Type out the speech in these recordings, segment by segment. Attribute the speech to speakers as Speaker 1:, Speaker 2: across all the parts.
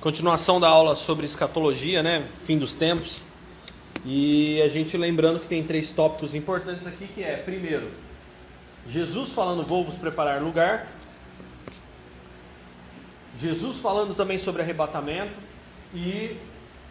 Speaker 1: Continuação da aula sobre escatologia, né? Fim dos tempos. E a gente lembrando que tem três tópicos importantes aqui, que é, primeiro, Jesus falando, vou vos preparar lugar. Jesus falando também sobre arrebatamento. E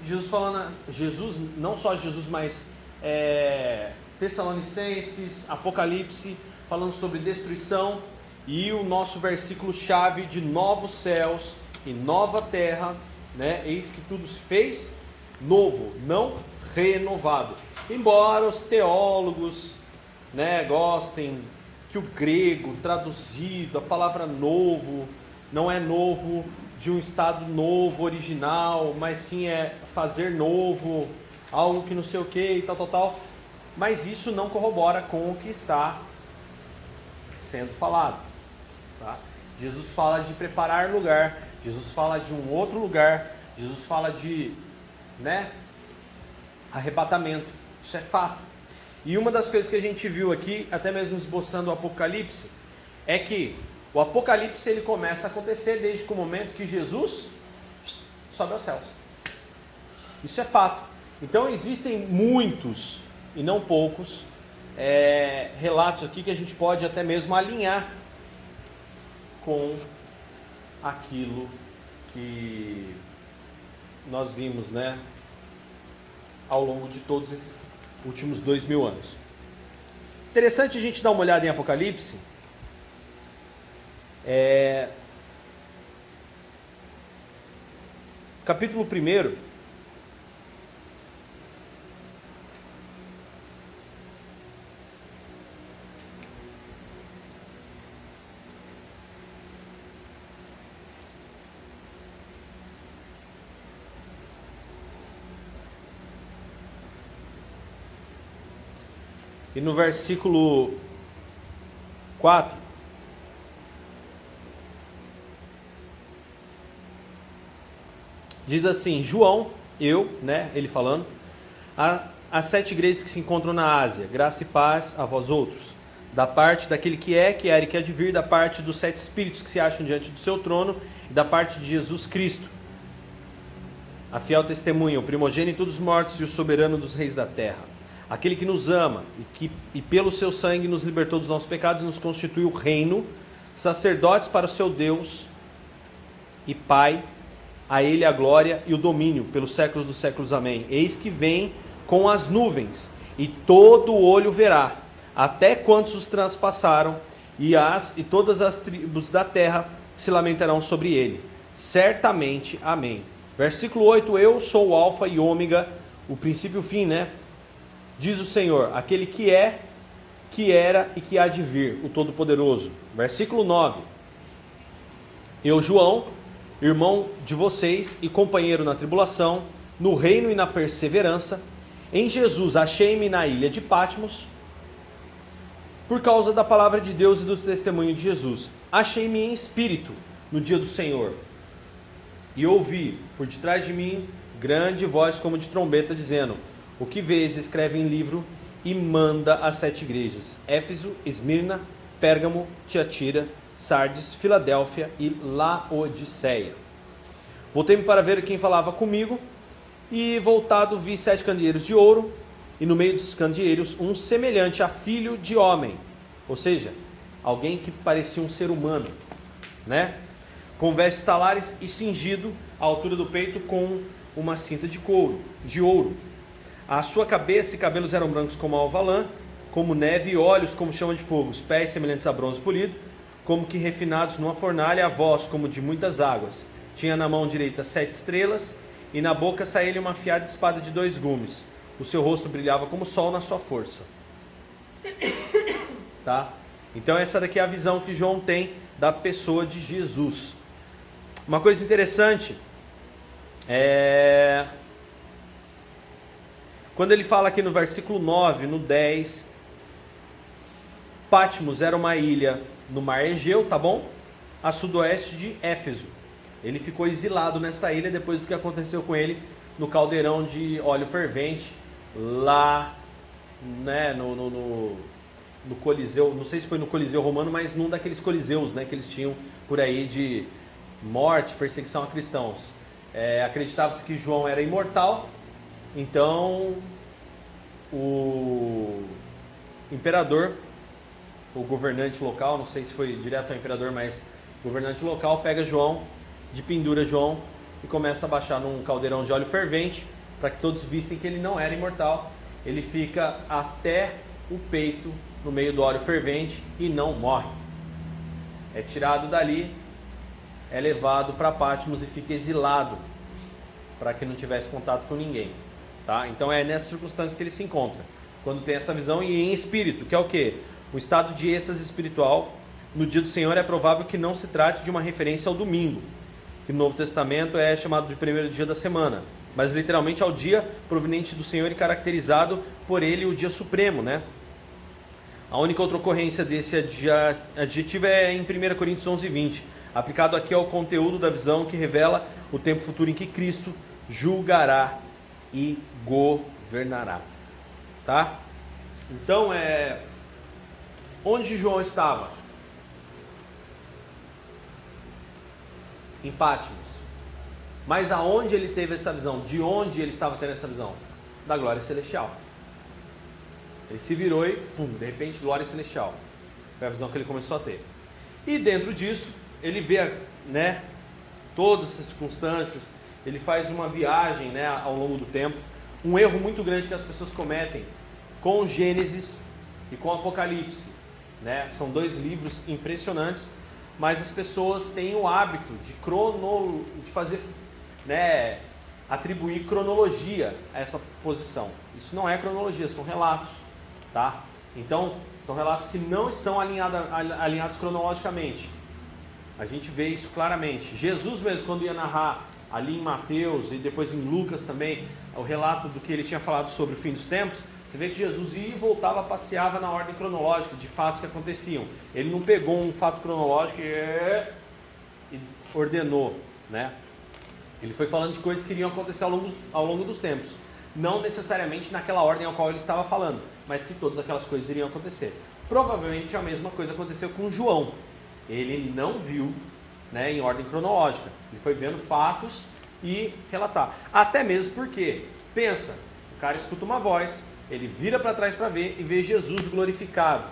Speaker 1: Jesus falando, Jesus, não só Jesus, mas é, Tessalonicenses, Apocalipse, falando sobre destruição. E o nosso versículo chave de novos céus e nova terra, né? Eis que tudo se fez novo, não renovado. Embora os teólogos, né, gostem que o grego traduzido, a palavra novo, não é novo de um estado novo, original, mas sim é fazer novo, algo que não sei o que e tal, tal, tal. Mas isso não corrobora com o que está sendo falado. Tá? Jesus fala de preparar lugar. Jesus fala de um outro lugar, Jesus fala de, né, arrebatamento. Isso é fato. E uma das coisas que a gente viu aqui, até mesmo esboçando o Apocalipse, é que o Apocalipse ele começa a acontecer desde o momento que Jesus sobe aos céus. Isso é fato. Então existem muitos e não poucos é, relatos aqui que a gente pode até mesmo alinhar com aquilo que nós vimos, né, ao longo de todos esses últimos dois mil anos. Interessante a gente dar uma olhada em Apocalipse. É... Capítulo 1 E no versículo 4, diz assim: João, eu, né, ele falando, as sete igrejas que se encontram na Ásia, graça e paz a vós outros, da parte daquele que é, que era e que há de vir, da parte dos sete espíritos que se acham diante do seu trono, e da parte de Jesus Cristo, a fiel testemunha, o primogênito dos mortos e o soberano dos reis da terra aquele que nos ama e que e pelo seu sangue nos libertou dos nossos pecados e nos constituiu reino, sacerdotes para o seu Deus e Pai, a ele a glória e o domínio pelos séculos dos séculos. Amém. Eis que vem com as nuvens, e todo o olho verá, até quantos os transpassaram, e as e todas as tribos da terra se lamentarão sobre ele. Certamente. Amém. Versículo 8: Eu sou o alfa e ômega, o princípio e o fim, né? Diz o Senhor, aquele que é, que era e que há de vir, o Todo-Poderoso. Versículo 9. Eu, João, irmão de vocês e companheiro na tribulação, no reino e na perseverança, em Jesus achei-me na ilha de Patmos, por causa da palavra de Deus e do testemunho de Jesus. Achei-me em espírito no dia do Senhor. E ouvi por detrás de mim grande voz como de trombeta dizendo: o que vês, escreve em livro e manda às sete igrejas: Éfeso, Esmirna, Pérgamo, Tiatira, Sardes, Filadélfia e Laodiceia. Voltei-me para ver quem falava comigo, e voltado vi sete candeeiros de ouro, e no meio dos candeeiros um semelhante a filho de homem, ou seja, alguém que parecia um ser humano, né? Com vestes talares e cingido à altura do peito com uma cinta de couro, de ouro a sua cabeça e cabelos eram brancos como a alvalã, como neve e olhos como chama de fogo, os pés semelhantes a bronze polido, como que refinados numa fornalha, a voz como de muitas águas. Tinha na mão direita sete estrelas, e na boca saía-lhe uma afiada espada de dois gumes. O seu rosto brilhava como o sol na sua força. Tá? Então essa daqui é a visão que João tem da pessoa de Jesus. Uma coisa interessante é quando ele fala aqui no versículo 9, no 10, Patmos era uma ilha no mar Egeu, tá bom? A sudoeste de Éfeso. Ele ficou exilado nessa ilha depois do que aconteceu com ele no caldeirão de óleo fervente, lá né, no, no, no, no Coliseu, não sei se foi no Coliseu Romano, mas num daqueles coliseus né, que eles tinham por aí de morte, perseguição a cristãos. É, Acreditava-se que João era imortal, então o imperador, o governante local, não sei se foi direto ao imperador, mas o governante local pega João, de pendura João e começa a baixar num caldeirão de óleo fervente para que todos vissem que ele não era imortal. Ele fica até o peito no meio do óleo fervente e não morre. É tirado dali, é levado para Patmos e fica exilado para que não tivesse contato com ninguém. Tá? Então é nessas circunstâncias que ele se encontra. Quando tem essa visão e em espírito, que é o que? O estado de êxtase espiritual no dia do Senhor é provável que não se trate de uma referência ao domingo, que no Novo Testamento é chamado de primeiro dia da semana, mas literalmente ao dia proveniente do Senhor e caracterizado por ele o dia supremo, né? A única outra ocorrência desse adjetivo é em 1 Coríntios 11, 20, aplicado aqui ao conteúdo da visão que revela o tempo futuro em que Cristo julgará e governará. Tá? Então, é onde João estava? Em Pátimos. Mas aonde ele teve essa visão? De onde ele estava tendo essa visão? Da glória celestial. Ele se virou e, pum, de repente, glória celestial. Foi a visão que ele começou a ter. E dentro disso, ele vê, né, todas as circunstâncias, ele faz uma viagem, né, ao longo do tempo. Um erro muito grande que as pessoas cometem com Gênesis e com Apocalipse, né? São dois livros impressionantes, mas as pessoas têm o hábito de crono, de fazer, né, atribuir cronologia a essa posição. Isso não é cronologia, são relatos tá? Então, são relatos que não estão alinhado, alinhados cronologicamente. A gente vê isso claramente. Jesus mesmo, quando ia narrar ali em Mateus e depois em Lucas também, o relato do que ele tinha falado sobre o fim dos tempos, você vê que Jesus ia e voltava, passeava na ordem cronológica de fatos que aconteciam. Ele não pegou um fato cronológico e, ordenou, né? Ele foi falando de coisas que iriam acontecer ao longo, ao longo dos tempos. Não necessariamente naquela ordem ao qual ele estava falando mas que todas aquelas coisas iriam acontecer. Provavelmente a mesma coisa aconteceu com João. Ele não viu né, em ordem cronológica. Ele foi vendo fatos e relatar. Até mesmo porque, pensa, o cara escuta uma voz, ele vira para trás para ver e vê Jesus glorificado.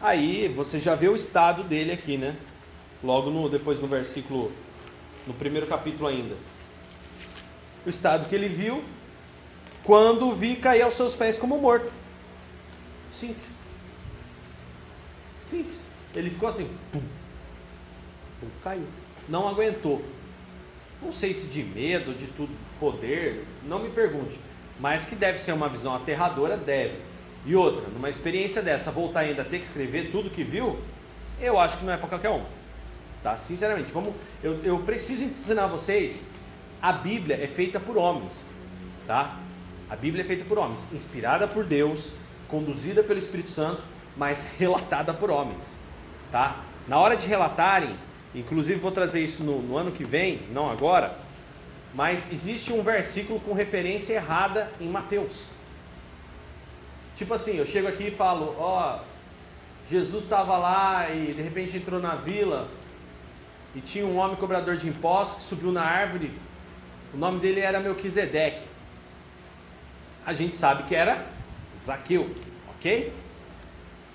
Speaker 1: Aí você já vê o estado dele aqui, né? Logo no, depois no versículo, no primeiro capítulo ainda. O estado que ele viu, quando vi cair aos seus pés como morto. Simples. Simples. Ele ficou assim, pum, pum, caiu. Não aguentou. Não sei se de medo, de tudo, poder, não me pergunte. Mas que deve ser uma visão aterradora, deve. E outra, numa experiência dessa, voltar ainda a ter que escrever tudo que viu, eu acho que não é para qualquer um. Tá? Sinceramente, vamos, eu, eu preciso ensinar vocês, a Bíblia é feita por homens, tá? A Bíblia é feita por homens, inspirada por Deus, conduzida pelo Espírito Santo, mas relatada por homens, tá? Na hora de relatarem, inclusive vou trazer isso no, no ano que vem, não agora, mas existe um versículo com referência errada em Mateus. Tipo assim, eu chego aqui e falo, ó, Jesus estava lá e de repente entrou na vila e tinha um homem cobrador de impostos que subiu na árvore. O nome dele era Melquisedeque a gente sabe que era Zaqueu, ok?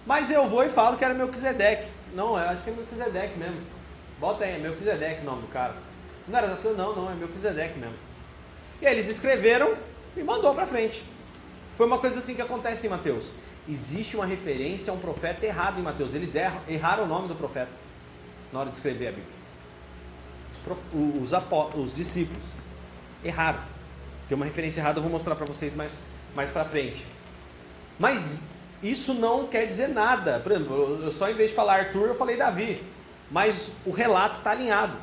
Speaker 1: Mas eu vou e falo que era Melquisedeque. Não, eu acho que é Melquisedeque mesmo. Bota aí, é Melquisedeque o nome do cara. Não era Zaqueu, não, não, é Melquisedeque mesmo. E aí eles escreveram e mandou para frente. Foi uma coisa assim que acontece em Mateus. Existe uma referência a um profeta errado em Mateus. Eles erram, erraram o nome do profeta na hora de escrever a Bíblia. Os, prof, os, os discípulos erraram. Tem uma referência errada, eu vou mostrar para vocês mais, mais para frente. Mas isso não quer dizer nada. Por exemplo, eu só em vez de falar Arthur, eu falei Davi. Mas o relato está alinhado.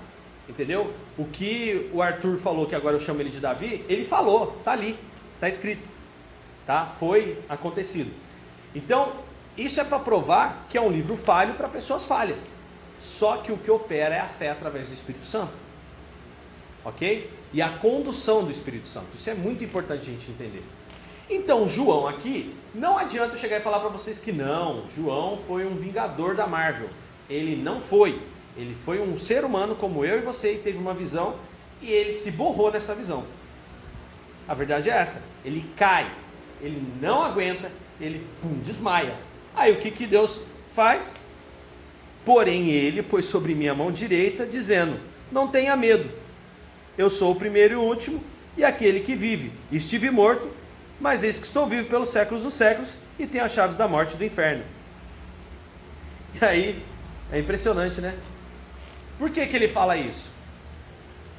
Speaker 1: Entendeu? O que o Arthur falou, que agora eu chamo ele de Davi, ele falou, está ali, está escrito. Tá? Foi acontecido. Então, isso é para provar que é um livro falho para pessoas falhas. Só que o que opera é a fé através do Espírito Santo. Ok? e a condução do Espírito Santo. Isso é muito importante a gente entender. Então, João aqui, não adianta eu chegar e falar para vocês que não, João foi um vingador da Marvel. Ele não foi. Ele foi um ser humano como eu e você e teve uma visão e ele se borrou nessa visão. A verdade é essa: ele cai, ele não aguenta, ele pum, desmaia. Aí o que, que Deus faz? Porém, ele pôs sobre minha mão direita, dizendo: Não tenha medo, eu sou o primeiro e o último, e aquele que vive. Estive morto, mas eis que estou vivo pelos séculos dos séculos, e tenho as chaves da morte e do inferno. E aí, é impressionante, né? Por que, que ele fala isso?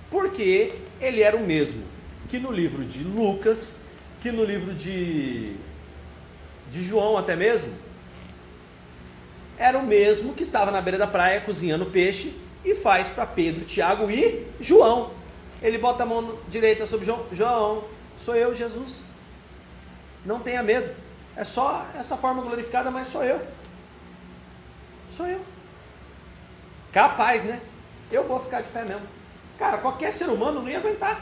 Speaker 1: Porque ele era o mesmo que no livro de Lucas, que no livro de, de João até mesmo, era o mesmo que estava na beira da praia cozinhando peixe e faz para Pedro, Tiago e João. Ele bota a mão direita sobre João. João, sou eu, Jesus. Não tenha medo. É só essa forma glorificada, mas sou eu. Sou eu. Capaz, né? Eu vou ficar de pé mesmo. Cara, qualquer ser humano não ia aguentar.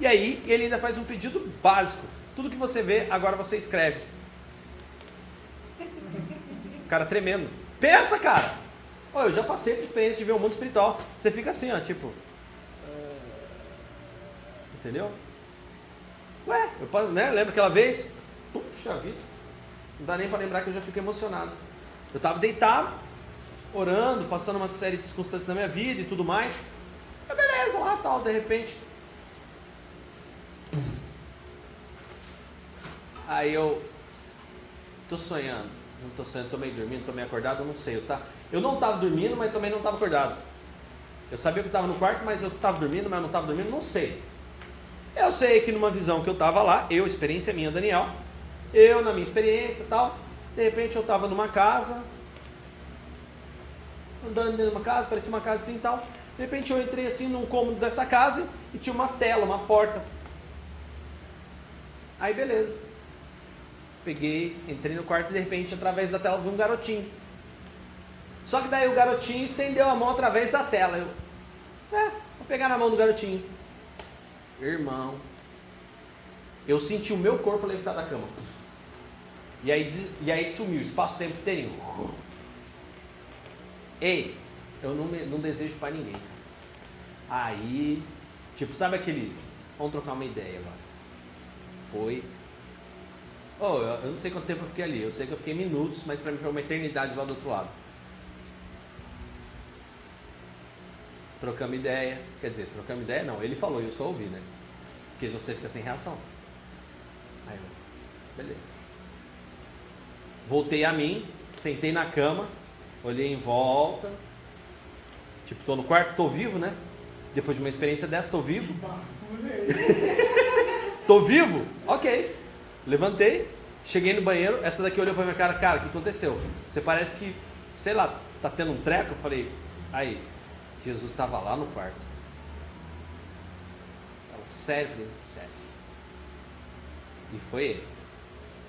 Speaker 1: E aí ele ainda faz um pedido básico. Tudo que você vê, agora você escreve. Cara tremendo. Pensa, cara! Oh, eu já passei por experiência de ver o mundo espiritual. Você fica assim, ó, tipo. Entendeu? Ué, eu, né? lembra aquela vez? Puxa vida. Não dá nem para lembrar que eu já fico emocionado. Eu estava deitado, orando, passando uma série de circunstâncias na minha vida e tudo mais. É beleza, lá tal, de repente. Aí eu tô sonhando. Não tô sonhando, tô meio dormindo, tô meio acordado, não sei. Eu, tá, eu não estava dormindo, mas também não estava acordado. Eu sabia que eu estava no quarto, mas eu estava dormindo, mas eu não estava dormindo, não sei. Eu sei que numa visão que eu estava lá, eu, experiência minha, Daniel, eu na minha experiência tal, de repente eu estava numa casa, andando dentro de uma casa, parecia uma casa assim e tal. De repente eu entrei assim num cômodo dessa casa e tinha uma tela, uma porta. Aí beleza. Peguei, entrei no quarto e de repente através da tela vi um garotinho. Só que daí o garotinho estendeu a mão através da tela. Eu, é, vou pegar na mão do garotinho. Irmão, eu senti o meu corpo levitar da cama. E aí, e aí sumiu, espaço-tempo inteirinho. Ei, eu não, não desejo para ninguém. Aí, tipo, sabe aquele. Vamos trocar uma ideia agora. Foi. Oh, eu não sei quanto tempo eu fiquei ali. Eu sei que eu fiquei minutos, mas para mim foi uma eternidade lá do outro lado. Trocamos ideia. Quer dizer, trocamos ideia não. Ele falou e eu só ouvi, né? Porque você fica sem reação. Aí eu, beleza. Voltei a mim, sentei na cama, olhei em volta. Tipo, tô no quarto, tô vivo, né? Depois de uma experiência dessa, tô vivo. tô vivo? Ok. Levantei, cheguei no banheiro, essa daqui olhou pra minha cara, cara, o que aconteceu? Você parece que, sei lá, tá tendo um treco? Eu falei, aí, Jesus estava lá no quarto. Ela, sério? Falei, sério. E foi ele.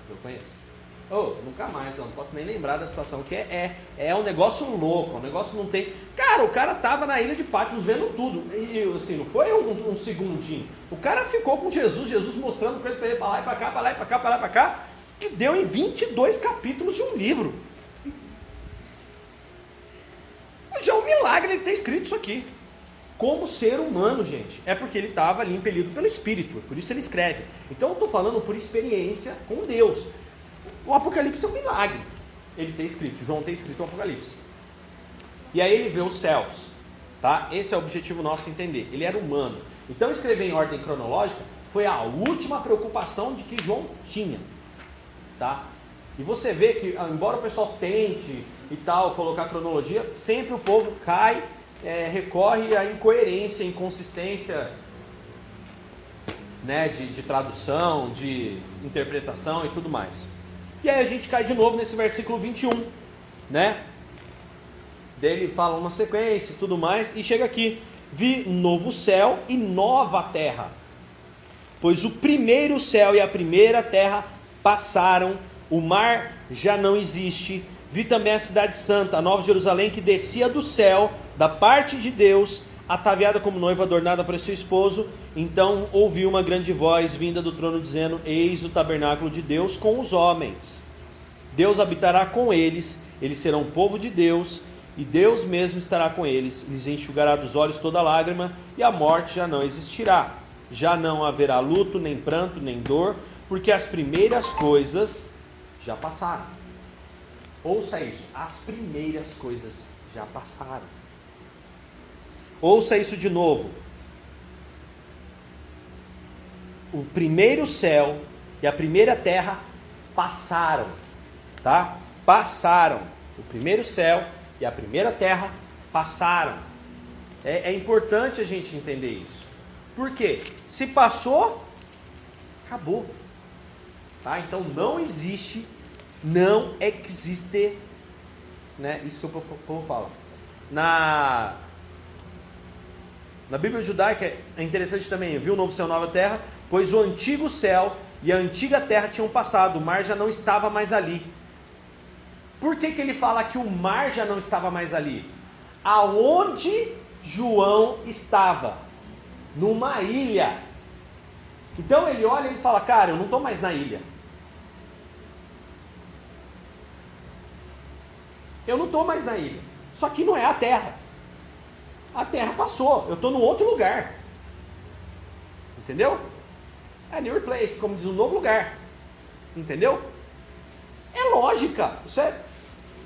Speaker 1: Eu conheço. Oh, nunca mais, eu não posso nem lembrar da situação, que é, é, é um negócio louco, um negócio não tem. Cara, o cara tava na ilha de Patmos vendo tudo. E assim, não foi um, um segundinho. O cara ficou com Jesus, Jesus mostrando coisas para ele para lá e para cá, para lá e para cá, para lá e para cá, que deu em 22 capítulos de um livro. Já é um milagre ele ter escrito isso aqui. Como ser humano, gente. É porque ele estava ali impelido pelo Espírito. Por isso ele escreve. Então eu estou falando por experiência com Deus. O Apocalipse é um milagre. Ele ter escrito, João ter escrito o Apocalipse. E aí ele vê os céus. Tá? Esse é o objetivo nosso entender. Ele era humano. Então escrever em ordem cronológica foi a última preocupação de que João tinha. Tá? E você vê que, ah, embora o pessoal tente e tal colocar cronologia, sempre o povo cai, é, recorre à incoerência, inconsistência né, de, de tradução, de interpretação e tudo mais. E aí a gente cai de novo nesse versículo 21, né? Dele fala uma sequência e tudo mais, e chega aqui: Vi novo céu e nova terra, pois o primeiro céu e a primeira terra passaram, o mar já não existe. Vi também a cidade santa, a nova Jerusalém, que descia do céu, da parte de Deus, ataviada como noiva adornada para seu esposo. Então ouvi uma grande voz vinda do trono dizendo: Eis o tabernáculo de Deus com os homens. Deus habitará com eles, eles serão povo de Deus, e Deus mesmo estará com eles, lhes enxugará dos olhos toda lágrima, e a morte já não existirá. Já não haverá luto, nem pranto, nem dor, porque as primeiras coisas já passaram. Ouça isso, as primeiras coisas já passaram. Ouça isso de novo. O primeiro céu e a primeira terra passaram, tá? Passaram. O primeiro céu e a primeira terra passaram. É, é importante a gente entender isso. Por quê? Se passou, acabou. Tá? Então não existe, não existe, né? Isso que o povo fala. Na na Bíblia judaica é interessante também, viu o novo céu, nova terra, pois o antigo céu e a antiga terra tinham passado, o mar já não estava mais ali. Por que, que ele fala que o mar já não estava mais ali? Aonde João estava? Numa ilha. Então ele olha e fala: Cara, eu não estou mais na ilha. Eu não estou mais na ilha. Só que não é a terra. A terra passou. Eu estou num outro lugar. Entendeu? É new place, como diz, um novo lugar. Entendeu? É lógica. Isso é.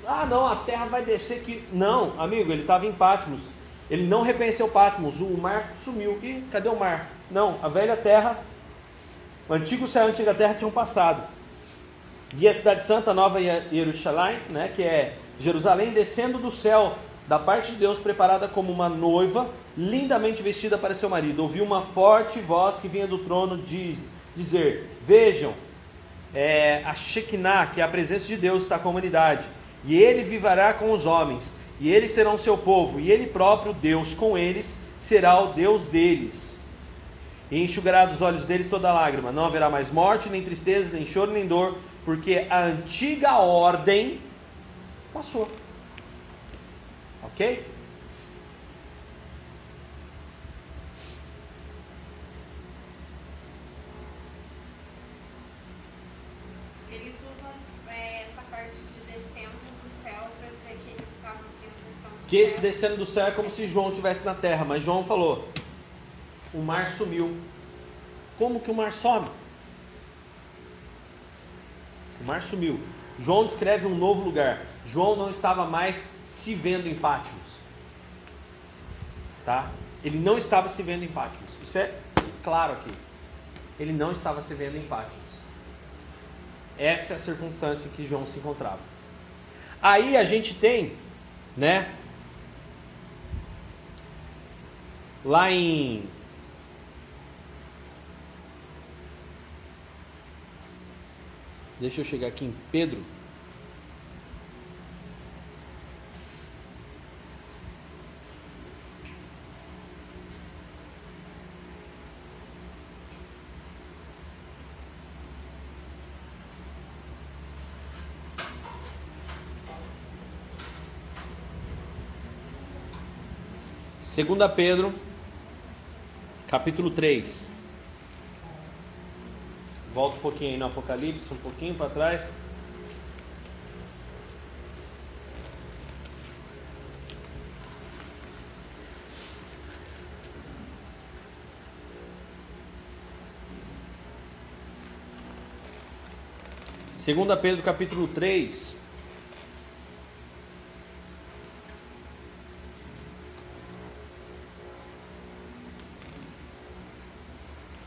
Speaker 1: Ah, não, a terra vai descer que. Não, amigo, ele estava em Patmos. Ele não reconheceu Patmos. O mar sumiu. E cadê o mar? Não, a velha terra, o antigo céu e a antiga terra tinham passado. E a cidade santa, Nova Jerusalém, né, que é Jerusalém, descendo do céu da parte de Deus, preparada como uma noiva, lindamente vestida para seu marido. Ouviu uma forte voz que vinha do trono diz, dizer: Vejam, é, a Shekinah, que é a presença de Deus, está com a humanidade, e ele viverá com os homens, e eles serão seu povo, e ele próprio, Deus com eles, será o Deus deles. E enxugará dos olhos deles toda lágrima. Não haverá mais morte, nem tristeza, nem choro, nem dor, porque a antiga ordem passou. Ok?
Speaker 2: Eles usam é, essa parte de descendo do céu para dizer que eles estavam tendo
Speaker 1: Que esse descendo do céu é como se João estivesse na terra, mas João falou: o mar sumiu. Como que o mar some? O mar sumiu. João descreve um novo lugar. João não estava mais se vendo em Pátimos. Tá? Ele não estava se vendo em Pátimos. Isso é claro aqui. Ele não estava se vendo em Pátimos. Essa é a circunstância que João se encontrava. Aí a gente tem, né? Lá em Deixa eu chegar aqui em Pedro. Segunda Pedro, capítulo 3. Volta um pouquinho aí no Apocalipse, um pouquinho para trás. Segunda Pedro capítulo 3.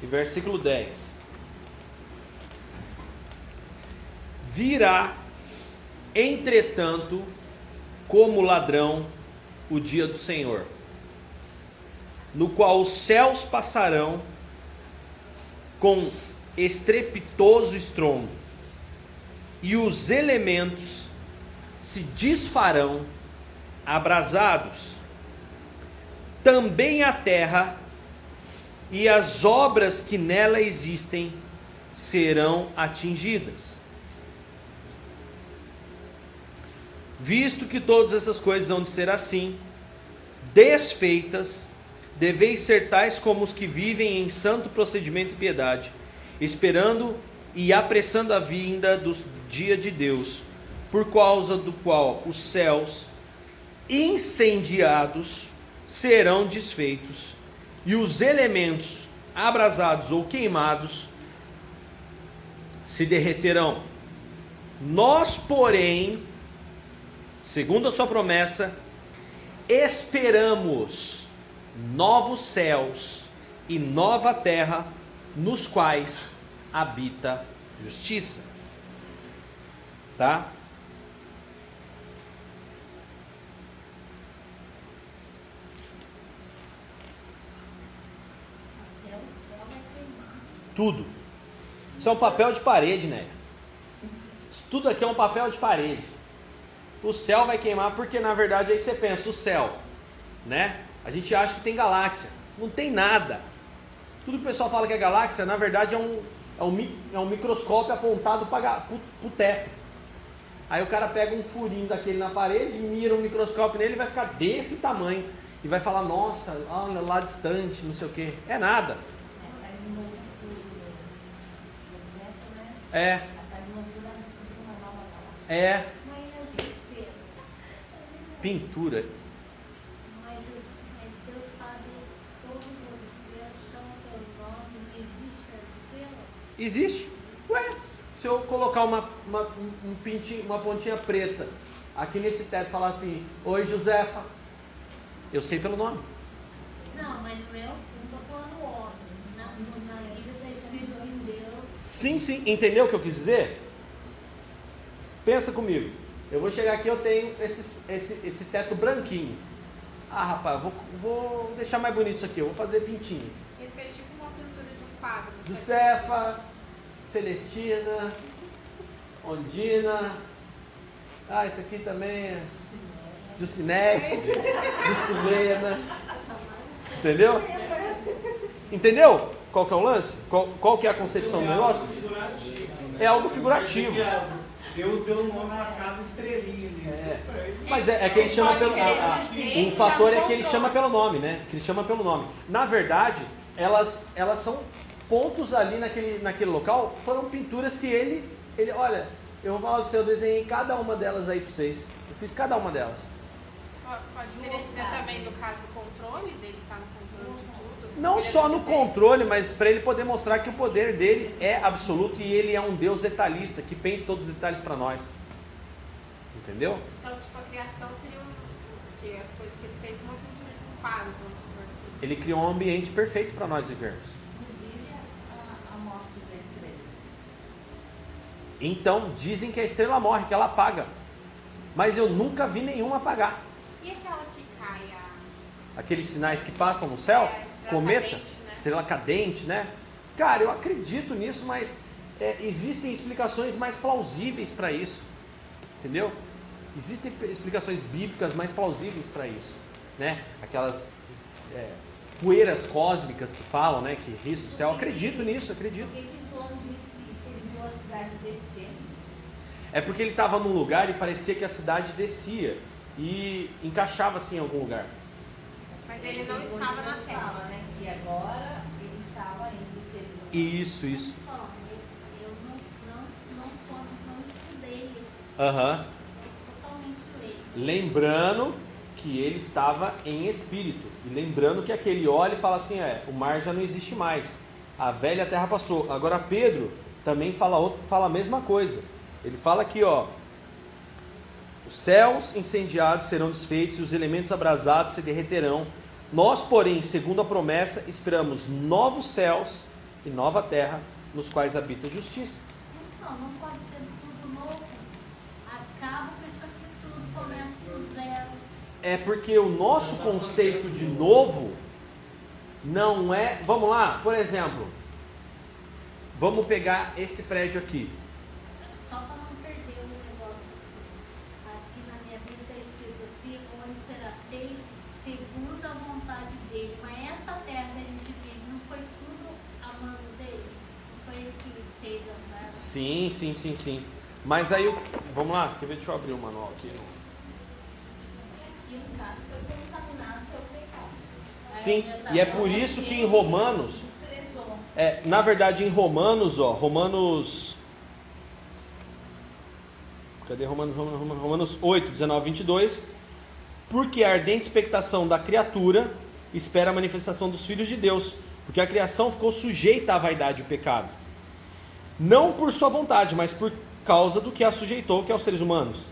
Speaker 1: E versículo 10. Virá, entretanto, como ladrão o dia do Senhor, no qual os céus passarão com estrepitoso estrondo, e os elementos se desfarão abrasados. Também a terra e as obras que nela existem serão atingidas. Visto que todas essas coisas vão de ser assim, desfeitas, deveis ser tais como os que vivem em santo procedimento e piedade, esperando e apressando a vinda do dia de Deus, por causa do qual os céus incendiados serão desfeitos, e os elementos abrasados ou queimados se derreterão. Nós, porém, segundo a sua promessa, esperamos novos céus e nova terra nos quais habita justiça. Tá?
Speaker 3: Até o céu vai queimar.
Speaker 1: Tudo. Isso é um papel de parede, né? Isso tudo aqui é um papel de parede. O céu vai queimar porque na verdade aí você pensa, o céu, né? A gente acha que tem galáxia. Não tem nada. Tudo que o pessoal fala que é galáxia, na verdade é um, é um, é um microscópio apontado para o teto. Aí o cara pega um furinho daquele na parede, mira um microscópio nele vai ficar desse tamanho. E vai falar, nossa, olha lá distante, não sei o que. É nada.
Speaker 3: Pelo nome, não existe.
Speaker 1: Ué, se eu colocar uma, uma, um pintinho, uma pontinha preta aqui nesse teto e falar assim, Oi Josefa, eu sei pelo nome.
Speaker 3: Não, mas não é, não estou falando homem. Na, no- na Bíblia está escrito em Deus.
Speaker 1: Sim, sim, entendeu o que eu quis dizer? Pensa comigo. Eu vou chegar aqui, eu tenho esse, esse, esse teto branquinho. Ah, rapaz, vou, vou deixar mais bonito isso aqui, eu vou fazer pintinhos.
Speaker 2: Ele fez tipo uma pintura de um quadro.
Speaker 1: Josefa, Celestina, Ondina. Ah, esse aqui também é Juciné. Entendeu? Entendeu? Qual que é o lance? Qual, qual que é a concepção do negócio?
Speaker 4: Figurativo, né?
Speaker 1: É algo figurativo.
Speaker 4: Deus deu um nome a cada estrelinha ali.
Speaker 1: É. Mas é, é que ele chama pelo. a- a- um fator é que ele chama pelo nome, né? Que ele chama pelo nome. Na verdade, elas, elas são pontos ali naquele, naquele local, foram pinturas que ele. ele olha, eu vou falar do seu, eu desenhei cada uma delas aí pra vocês. Eu fiz cada uma delas.
Speaker 2: Pode dizer também do caso do controle, dele estar no controle de tudo. assim,
Speaker 1: Não só no controle, mas para ele poder mostrar que o poder dele é absoluto e ele é um Deus detalhista, que pensa todos os detalhes para nós. Entendeu?
Speaker 2: Então, tipo, a criação seria um. Porque as coisas que ele fez, um quadro, vamos supor assim.
Speaker 1: Ele criou um ambiente perfeito para nós vivermos.
Speaker 3: Inclusive a, a morte da estrela.
Speaker 1: Então, dizem que a estrela morre, que ela apaga. Mas eu nunca vi nenhuma apagar.
Speaker 2: E aquela que cai, a.
Speaker 1: Aqueles sinais que passam no céu,
Speaker 2: É,
Speaker 1: cometa,
Speaker 2: cadente, né?
Speaker 1: estrela cadente, né? Cara, eu acredito nisso, mas é, existem explicações mais plausíveis para isso. Entendeu? Existem explicações bíblicas mais plausíveis para isso. Né? Aquelas é, poeiras cósmicas que falam, né? Que risco do céu. Eu acredito nisso, acredito.
Speaker 3: Por que, que João disse que viu a cidade descer?
Speaker 1: É porque ele estava num lugar e parecia que a cidade descia e encaixava assim em algum lugar.
Speaker 2: Mas ele não estava na terra.
Speaker 3: estava, né? E agora ele estava entre os seres humanos.
Speaker 1: Isso, isso.
Speaker 3: Eu, não, não, não, sou, não estudei isso.
Speaker 1: Aham.
Speaker 3: Totalmente leigo.
Speaker 1: Lembrando que ele estava em espírito. E lembrando que aquele olha e fala assim: é, o mar já não existe mais. A velha terra passou. Agora Pedro também fala, outro, fala a mesma coisa. Ele fala aqui, ó. Os céus incendiados serão desfeitos e os elementos abrasados se derreterão. Nós, porém, segundo a promessa, esperamos novos céus e nova terra, nos quais habita a justiça.
Speaker 3: Então, não pode ser tudo novo. Acaba com isso aqui tudo, começa do zero.
Speaker 1: É porque o nosso conceito de novo não é. Vamos lá, por exemplo, vamos pegar esse prédio aqui.
Speaker 3: Só para não perder o negócio aqui. Aqui na minha Bíblia está escrito assim, onde será feito segundo a vontade dele. Mas essa terra que a gente vive não foi tudo a mano dele? Não foi ele que fez a terra?
Speaker 1: Sim, sim, sim, sim. Mas aí, eu- vamos lá, quer ver? Deixa eu abrir o manual aqui. Sim, e é por isso que em Romanos, é, na verdade em Romanos, ó, Romanos. Cadê Romanos? Romanos, Romanos, Romanos 8, 19, 22. porque a ardente expectação da criatura espera a manifestação dos filhos de Deus, porque a criação ficou sujeita à vaidade e ao pecado. Não por sua vontade, mas por causa do que a sujeitou, que é os seres humanos.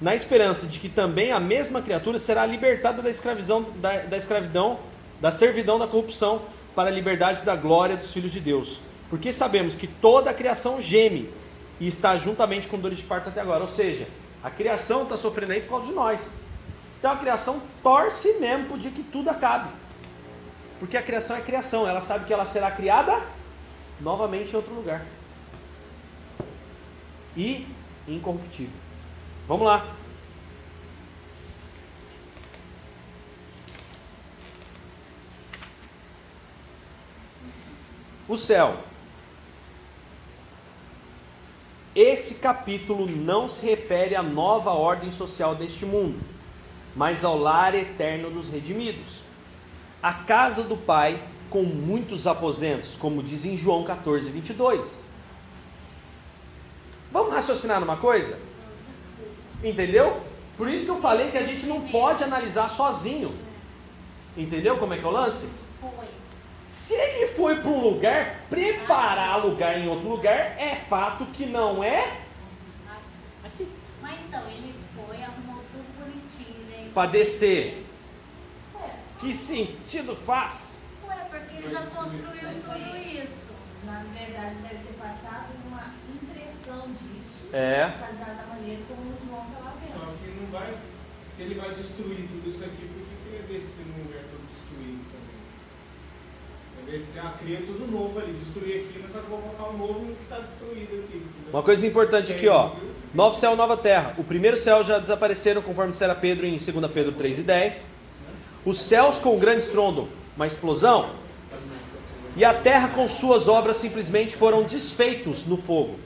Speaker 1: Na esperança de que também a mesma criatura será libertada da escravidão, da, da escravidão, da servidão da corrupção, para a liberdade da glória dos filhos de Deus. Porque sabemos que toda a criação geme e está juntamente com dores de parto até agora. Ou seja, a criação está sofrendo aí por causa de nós. Então a criação torce mesmo para dia que tudo acabe. Porque a criação é criação, ela sabe que ela será criada novamente em outro lugar. E incorruptível. Vamos lá. O céu. Esse capítulo não se refere à nova ordem social deste mundo, mas ao lar eterno dos redimidos. A casa do Pai com muitos aposentos, como diz em João 14, 22. Vamos raciocinar numa coisa? Entendeu? Por isso que eu falei que a gente não pode analisar sozinho. Entendeu como é que é o lance?
Speaker 3: Foi.
Speaker 1: Se ele foi para um lugar, preparar lugar em outro lugar, é fato que não é aqui.
Speaker 3: Mas então, ele foi, arrumou tudo bonitinho, né?
Speaker 1: Para descer.
Speaker 3: Ué,
Speaker 1: Que sentido faz?
Speaker 3: ué, porque ele já construiu tudo isso.
Speaker 5: Na verdade, deve ter passado disso.
Speaker 1: É.
Speaker 5: Da maneira como o João está lá
Speaker 4: Só
Speaker 5: dentro.
Speaker 4: que não vai. Se ele vai destruir tudo isso aqui, por que ele ia descer num lugar todo destruído também? Vai descer, ah, cria tudo novo ali, destruir aqui, mas só que eu vou colocar um novo no que está destruído aqui.
Speaker 1: Uma coisa importante aqui, ó. Novo céu, nova terra. O primeiro céu já desapareceram, conforme disera Pedro em 2 Pedro 3 e 10. Os céus com um grande estrondo, uma explosão. E a terra com suas obras simplesmente foram desfeitos no fogo.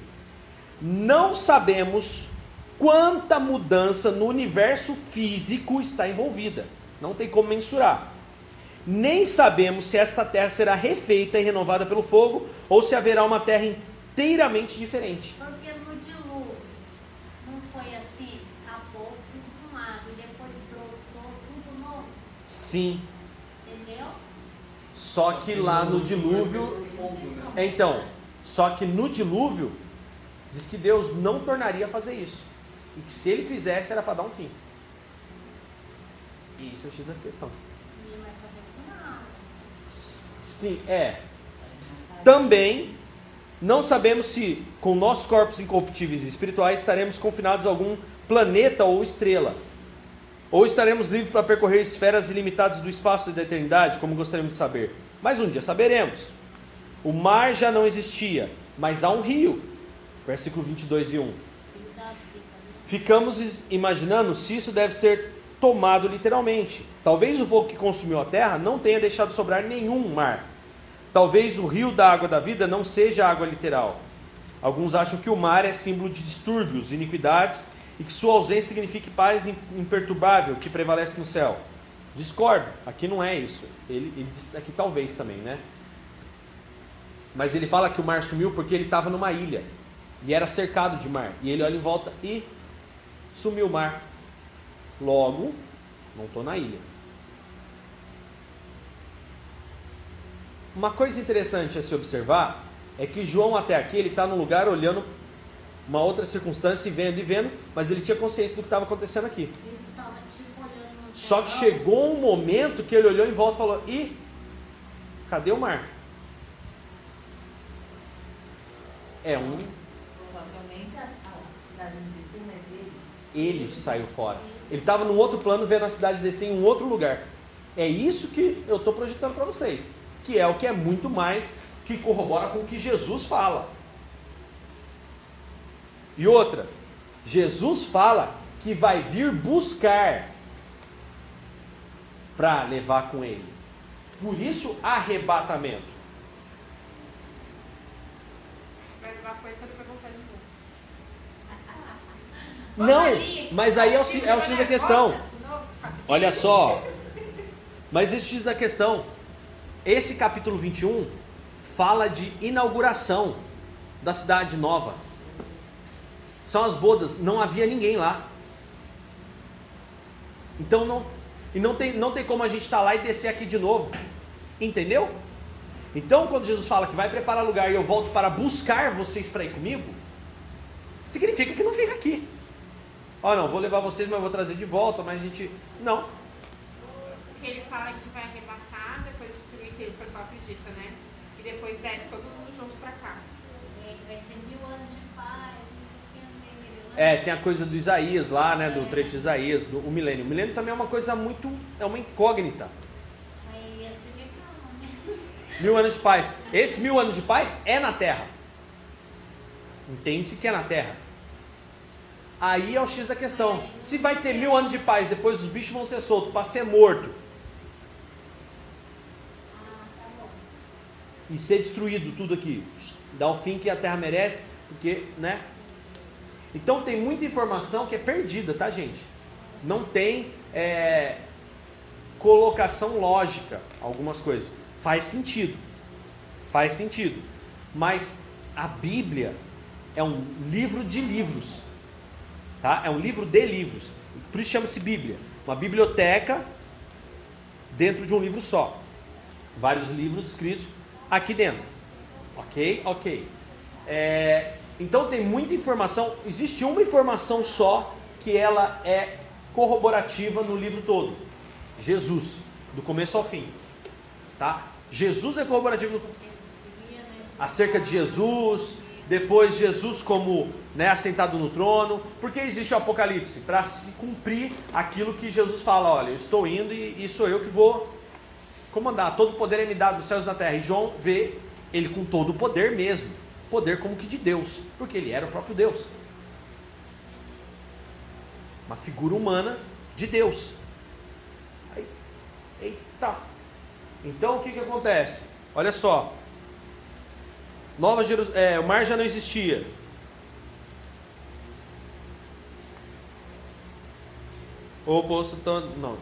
Speaker 1: Não sabemos quanta mudança no universo físico está envolvida. Não tem como mensurar. Nem sabemos se esta terra será refeita e renovada pelo fogo ou se haverá uma terra inteiramente diferente.
Speaker 3: Porque no dilúvio não foi assim, acabou tudo de um lado e depois brotou tudo novo,
Speaker 1: Sim,
Speaker 3: entendeu?
Speaker 1: só que lá no dilúvio. Então, só que no dilúvio, diz que Deus não tornaria a fazer isso. E que se ele fizesse era para dar um fim. E isso é o X da questão. Sim, é. Também não sabemos se, com nossos corpos incorruptíveis e espirituais, estaremos confinados a algum planeta ou estrela. Ou estaremos livres para percorrer esferas ilimitadas do espaço e da eternidade, como gostaríamos de saber. Mas um dia saberemos. O mar já não existia, mas há um rio. Versículo 22 e 1.
Speaker 3: Filho da vida, né?
Speaker 1: Ficamos imaginando se isso deve ser tomado literalmente. Talvez o fogo que consumiu a terra não tenha deixado sobrar nenhum mar. Talvez o rio da água da vida não seja água literal. Alguns acham que o mar é símbolo de distúrbios, iniquidades e que sua ausência signifique paz im- imperturbável que prevalece no céu. Discordo, aqui não é isso. Ele, ele diz aqui talvez também, né? Mas ele fala que o mar sumiu porque ele estava numa ilha e era cercado de mar. E ele olha em volta e sumiu o mar. Logo, não estou na ilha. Uma coisa interessante a se observar é que João até aqui ele está num lugar olhando uma outra circunstância e vendo e vendo, mas ele tinha consciência do que estava acontecendo aqui.
Speaker 3: Ele tipo olhando
Speaker 1: Só que chegou um momento que ele olhou em volta e falou: "Ih, cadê o mar?" É um
Speaker 5: Provavelmente a, a cidade não desceu, mas ele.
Speaker 1: saiu fora. Ele estava num outro plano vendo a cidade descer em um outro lugar. É isso que eu estou projetando para vocês, que é o que é muito mais que corrobora com o que Jesus fala. E outra, Jesus fala que vai vir buscar para levar com ele. Por isso, arrebatamento.
Speaker 2: Vai levar coisa pra voltar de novo.
Speaker 1: Não, mas aí é o, é o X da questão. Olha só. Mas esse X da questão. Esse capítulo 21 fala de inauguração da cidade nova. São as bodas, não havia ninguém lá. Então não e não tem, não tem como a gente estar tá lá e descer aqui de novo. Entendeu? Então, quando Jesus fala que vai preparar lugar e eu volto para buscar vocês para ir comigo, significa que não fica aqui. Ó, oh, não, vou levar vocês, mas vou trazer de volta, mas a gente. Não.
Speaker 2: Porque ele fala que vai arrebatar, depois destruir, que o pessoal acredita, né? E depois desce todo mundo junto para cá.
Speaker 3: É, vai ser mil anos de paz,
Speaker 1: É, tem a coisa do Isaías lá, né? Do trecho de Isaías, do o milênio. O milênio também é uma coisa muito. é uma incógnita. Mil anos de paz. Esse mil anos de paz é na terra. Entende-se que é na terra. Aí é o X da questão. Se vai ter mil anos de paz, depois os bichos vão ser soltos para ser morto. E ser destruído tudo aqui. Dá o fim que a terra merece, porque, né? Então tem muita informação que é perdida, tá, gente? Não tem é, colocação lógica, algumas coisas. Faz sentido. Faz sentido. Mas a Bíblia é um livro de livros. Tá? É um livro de livros. Por isso chama-se Bíblia. Uma biblioteca dentro de um livro só. Vários livros escritos aqui dentro. Ok? Ok. É, então tem muita informação. Existe uma informação só que ela é corroborativa no livro todo. Jesus, do começo ao fim. Tá? Jesus é corroborativo acerca de Jesus, depois Jesus como né, assentado no trono. Por que existe o Apocalipse? Para se cumprir aquilo que Jesus fala: olha, eu estou indo e, e sou eu que vou comandar. Todo poder é me dado dos céus e da terra. E João vê ele com todo o poder mesmo. Poder como que de Deus, porque ele era o próprio Deus. Uma figura humana de Deus. Aí, eita! Então o que, que acontece? Olha só. Nova Jerus... É, o mar já não existia. O poço não.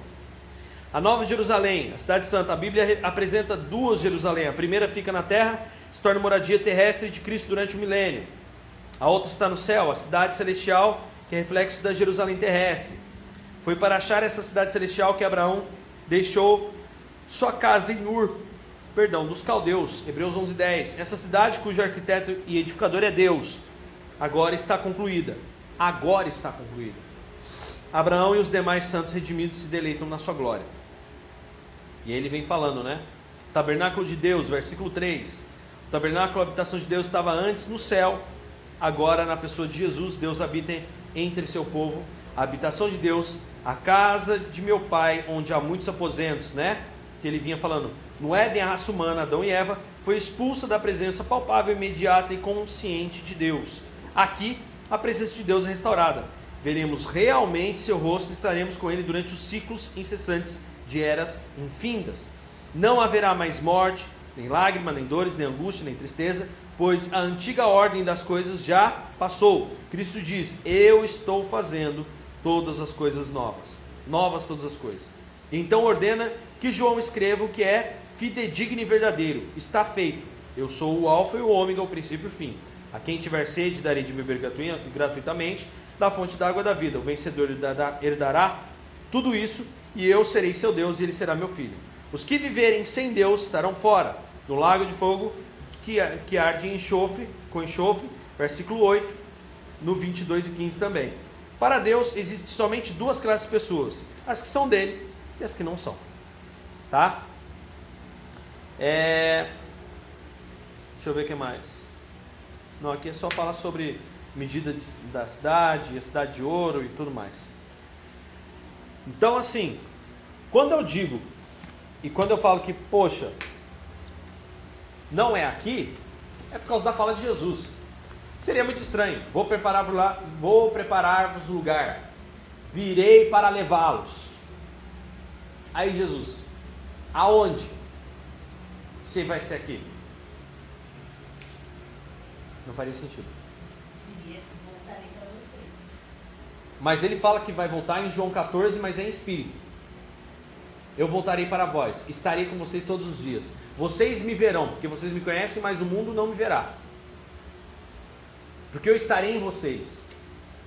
Speaker 1: A Nova Jerusalém, a cidade santa, a Bíblia apresenta duas Jerusalém. A primeira fica na terra, se torna moradia terrestre de Cristo durante o milênio. A outra está no céu, a cidade celestial, que é reflexo da Jerusalém terrestre. Foi para achar essa cidade celestial que Abraão deixou sua casa em Ur, perdão, dos caldeus, Hebreus 11:10. Essa cidade cujo arquiteto e edificador é Deus, agora está concluída. Agora está concluída. Abraão e os demais santos redimidos se deleitam na sua glória. E ele vem falando, né? Tabernáculo de Deus, versículo 3. O tabernáculo, a habitação de Deus, estava antes no céu, agora na pessoa de Jesus, Deus habita entre seu povo. A habitação de Deus, a casa de meu pai, onde há muitos aposentos, né? Que ele vinha falando. No Éden, a raça humana, Adão e Eva, foi expulsa da presença palpável, imediata e consciente de Deus. Aqui, a presença de Deus é restaurada. Veremos realmente seu rosto e estaremos com ele durante os ciclos incessantes de eras infindas. Não haverá mais morte, nem lágrima, nem dores, nem angústia, nem tristeza, pois a antiga ordem das coisas já passou. Cristo diz: Eu estou fazendo todas as coisas novas. Novas todas as coisas. Então ordena que João escreva o que é fidedigno e verdadeiro. Está feito. Eu sou o Alfa e o Ômega, o princípio e o fim. A quem tiver sede, darei de beber gratuitamente da fonte da água da vida. O vencedor herdará tudo isso, e eu serei seu Deus, e ele será meu filho. Os que viverem sem Deus estarão fora, no lago de fogo que, arde em enxofre, com enxofre, versículo 8, no 22 e 15 também. Para Deus existem somente duas classes de pessoas: as que são dele e as que não são. Tá? É... Deixa eu ver o que mais. Não, aqui é só falar sobre medida de, da cidade, a cidade de ouro e tudo mais. Então, assim, quando eu digo e quando eu falo que, poxa, não é aqui, é por causa da fala de Jesus. Seria muito estranho. Vou preparar-vos preparar-vos lugar. Virei para levá-los. Aí Jesus, Aonde? Se vai ser aqui? Não faria sentido. Mas ele fala que vai voltar em João 14, mas é em espírito. Eu voltarei para vós, estarei com vocês todos os dias. Vocês me verão, porque vocês me conhecem, mas o mundo não me verá. Porque eu estarei em vocês.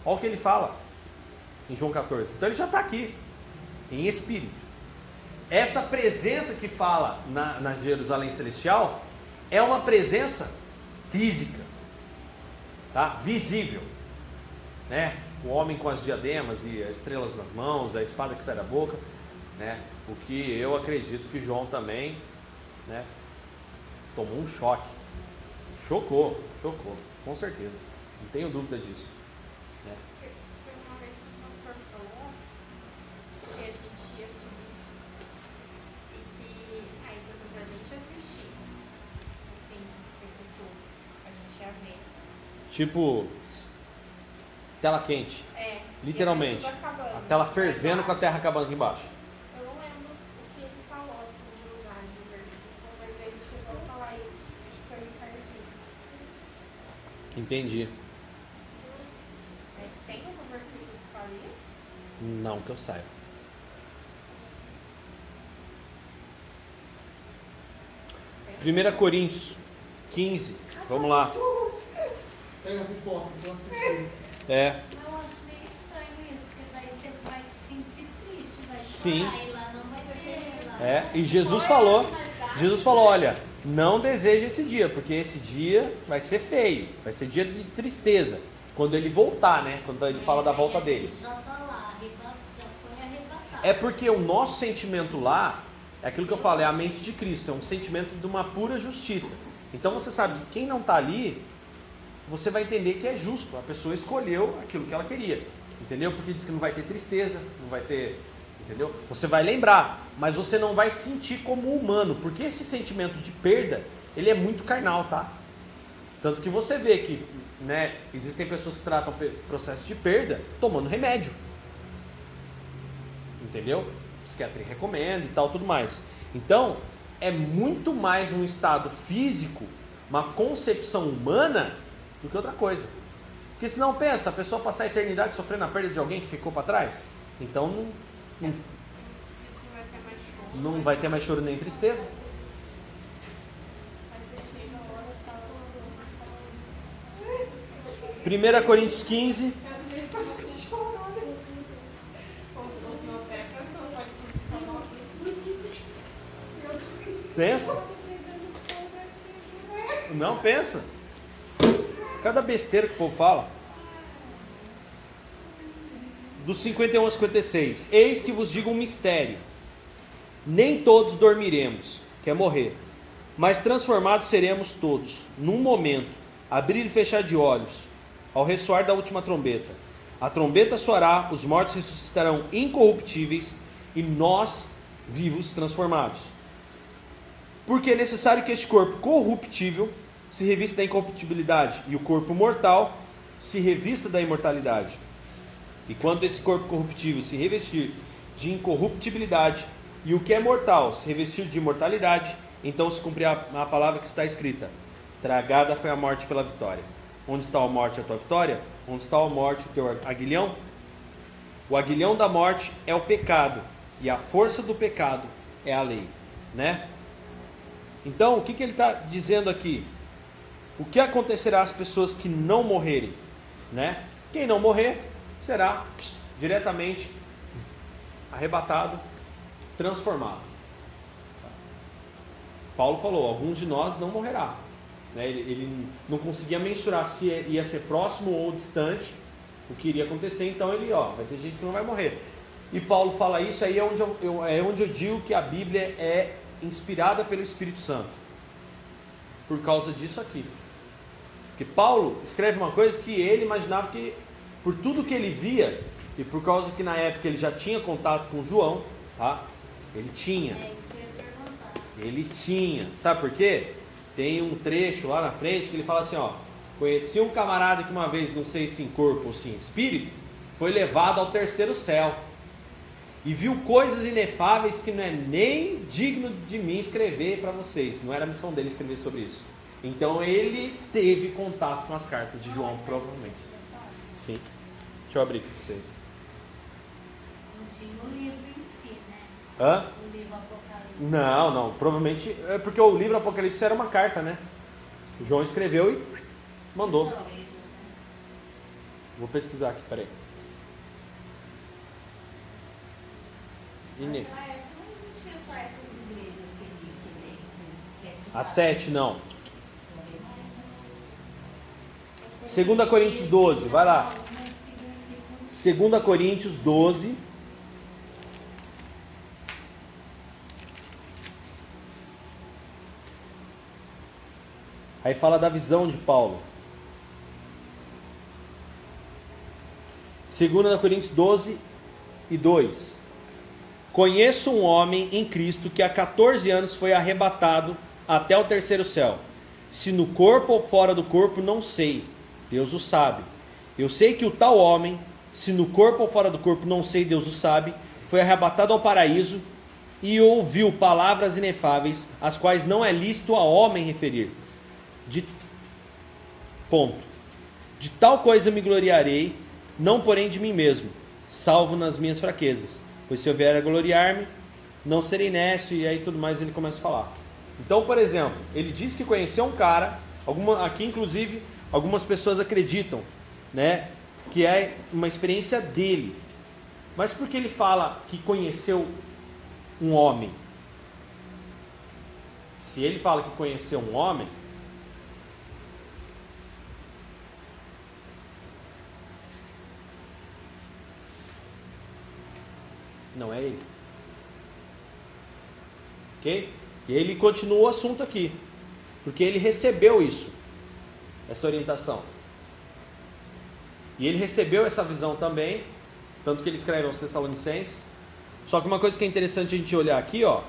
Speaker 1: Olha o que ele fala em João 14. Então ele já está aqui. em espírito. Essa presença que fala na, na Jerusalém Celestial é uma presença física, tá? visível. Né? O homem com as diademas e as estrelas nas mãos, a espada que sai da boca. Né? O que eu acredito que João também né, tomou um choque. Chocou, chocou, com certeza. Não tenho dúvida disso. Né?
Speaker 2: Foi uma vez que o pastor falou que a gente ia subir e que aí, por exemplo, a gente assistir. Assim, feito tudo. A gente ia ver.
Speaker 1: Tipo, tela quente.
Speaker 2: É.
Speaker 1: Literalmente. A tela fervendo com a terra acabando aqui embaixo.
Speaker 2: Eu não lembro o que ele falou assim de usar de versículo, mas ele chegou a falar isso. Acho que foi.
Speaker 1: Entendi.
Speaker 2: Mas tem algum versículo que fala isso?
Speaker 1: Não que eu saiba. 1 Coríntios 15. Vamos lá.
Speaker 4: Pega a pipoca, tô assistindo.
Speaker 1: É.
Speaker 3: Eu acho meio estranho isso, porque daí você vai se sentir triste, vai
Speaker 1: Sim.
Speaker 3: e lá não vai ter. Lá
Speaker 1: É, e Jesus falou, Jesus falou, olha, não deseje esse dia, porque esse dia vai ser feio, vai ser dia de tristeza. Quando ele voltar, né? Quando ele fala da volta dele.
Speaker 3: Já tá lá, arreba- já foi arrebatado.
Speaker 1: É porque o nosso sentimento lá, é aquilo que eu falo, é a mente de Cristo, é um sentimento de uma pura justiça. Então você sabe que quem não está ali, você vai entender que é justo. A pessoa escolheu aquilo que ela queria. Entendeu? Porque diz que não vai ter tristeza, não vai ter. Entendeu? Você vai lembrar, mas você não vai sentir como humano, porque esse sentimento de perda, ele é muito carnal, tá? Tanto que você vê que né, existem pessoas que tratam processo de perda tomando remédio. Entendeu? Psiquiatra recomenda e tal, tudo mais. Então, é muito mais um estado físico, uma concepção humana, do que outra coisa. Porque senão, pensa, a pessoa passar a eternidade sofrendo a perda de alguém que ficou para trás. Então, não, não,
Speaker 2: Isso não vai ter mais
Speaker 1: choro nem tristeza.
Speaker 2: Tá?
Speaker 1: 1 Coríntios 15,
Speaker 2: Eu achei que fosse chorar. Os os notecas não pode ficar nossa.
Speaker 1: pensa. Não, pensa. Cada besteira que o povo fala. Do 51 ao 56. Eis que vos digo um mistério. Nem todos dormiremos, que é morrer. Mas transformados seremos todos, num momento, abrir e fechar de olhos, ao ressoar da última trombeta. A trombeta soará, os mortos ressuscitarão incorruptíveis e nós vivos transformados. Porque é necessário que este corpo corruptível se revista da incorruptibilidade e o corpo mortal se revista da imortalidade. E quando esse corpo corruptível se revestir de incorruptibilidade e o que é mortal se revestir de imortalidade, então se cumprirá a palavra que está escrita: Tragada foi a morte pela vitória. Onde está a morte a tua vitória? Onde está a morte o teu aguilhão? O aguilhão da morte é o pecado e a força do pecado é a lei, né? Então, o que, que ele está dizendo aqui? O que acontecerá às pessoas que não morrerem? Né? Quem não morrer será diretamente arrebatado, transformado. Paulo falou: alguns de nós não morrerá. Né? Ele, ele não conseguia mensurar se ia ser próximo ou distante o que iria acontecer, então ele, ó, vai ter gente que não vai morrer. E Paulo fala isso aí é onde eu, eu- é onde eu digo que a Bíblia é inspirada pelo Espírito Santo. Por causa disso aqui. Porque Paulo escreve uma coisa que ele imaginava que, por tudo que ele via, e por causa que na época ele já tinha contato com João, tá? Ele tinha.
Speaker 3: É.
Speaker 1: Ele tinha. Sabe por quê? Tem um trecho lá na frente que ele fala assim, ó. Conheci um camarada que uma vez, não sei se em corpo ou se em espírito, foi levado ao terceiro céu. E viu coisas inefáveis que não é nem digno de mim escrever para vocês. Não era a missão dele escrever sobre isso. Então ele teve contato com as cartas de João, provavelmente. Sim. Deixa eu abrir aqui para vocês.
Speaker 3: Não tinha o livro em si, né?
Speaker 1: Hã?
Speaker 3: O livro Apocalipse.
Speaker 1: Não, não. Provavelmente é porque o livro Apocalipse era uma carta, né? O João escreveu e mandou.
Speaker 3: Então, né?
Speaker 1: Vou pesquisar aqui, peraí. Inês.
Speaker 5: Naquela época não
Speaker 1: 2 Coríntios 12, vai lá.
Speaker 3: Mas significa
Speaker 1: 2 Coríntios 12. Aí fala da visão de Paulo. 2 Coríntios 12 e 2. Conheço um homem em Cristo que há 14 anos foi arrebatado até o terceiro céu. Se no corpo ou fora do corpo, não sei. Deus o sabe. Eu sei que o tal homem, se no corpo ou fora do corpo, não sei, Deus o sabe, foi arrebatado ao paraíso e ouviu palavras inefáveis, as quais não é lícito a homem referir. De ponto. De tal coisa me gloriarei, não porém de mim mesmo, salvo nas minhas fraquezas. Pois se eu vier a gloriar-me, não serei nécio, e aí tudo mais ele começa a falar. Então, por exemplo, ele diz que conheceu um cara, alguma, aqui inclusive algumas pessoas acreditam, né, que é uma experiência dele. Mas por que ele fala que conheceu um homem? Se ele fala que conheceu um homem, não é ele. Ok? E ele continua o assunto aqui. Porque ele recebeu isso, essa orientação. E ele recebeu essa visão também, tanto que ele escreve aos Tessalonicenses. Só que uma coisa que é interessante a gente olhar aqui, ó.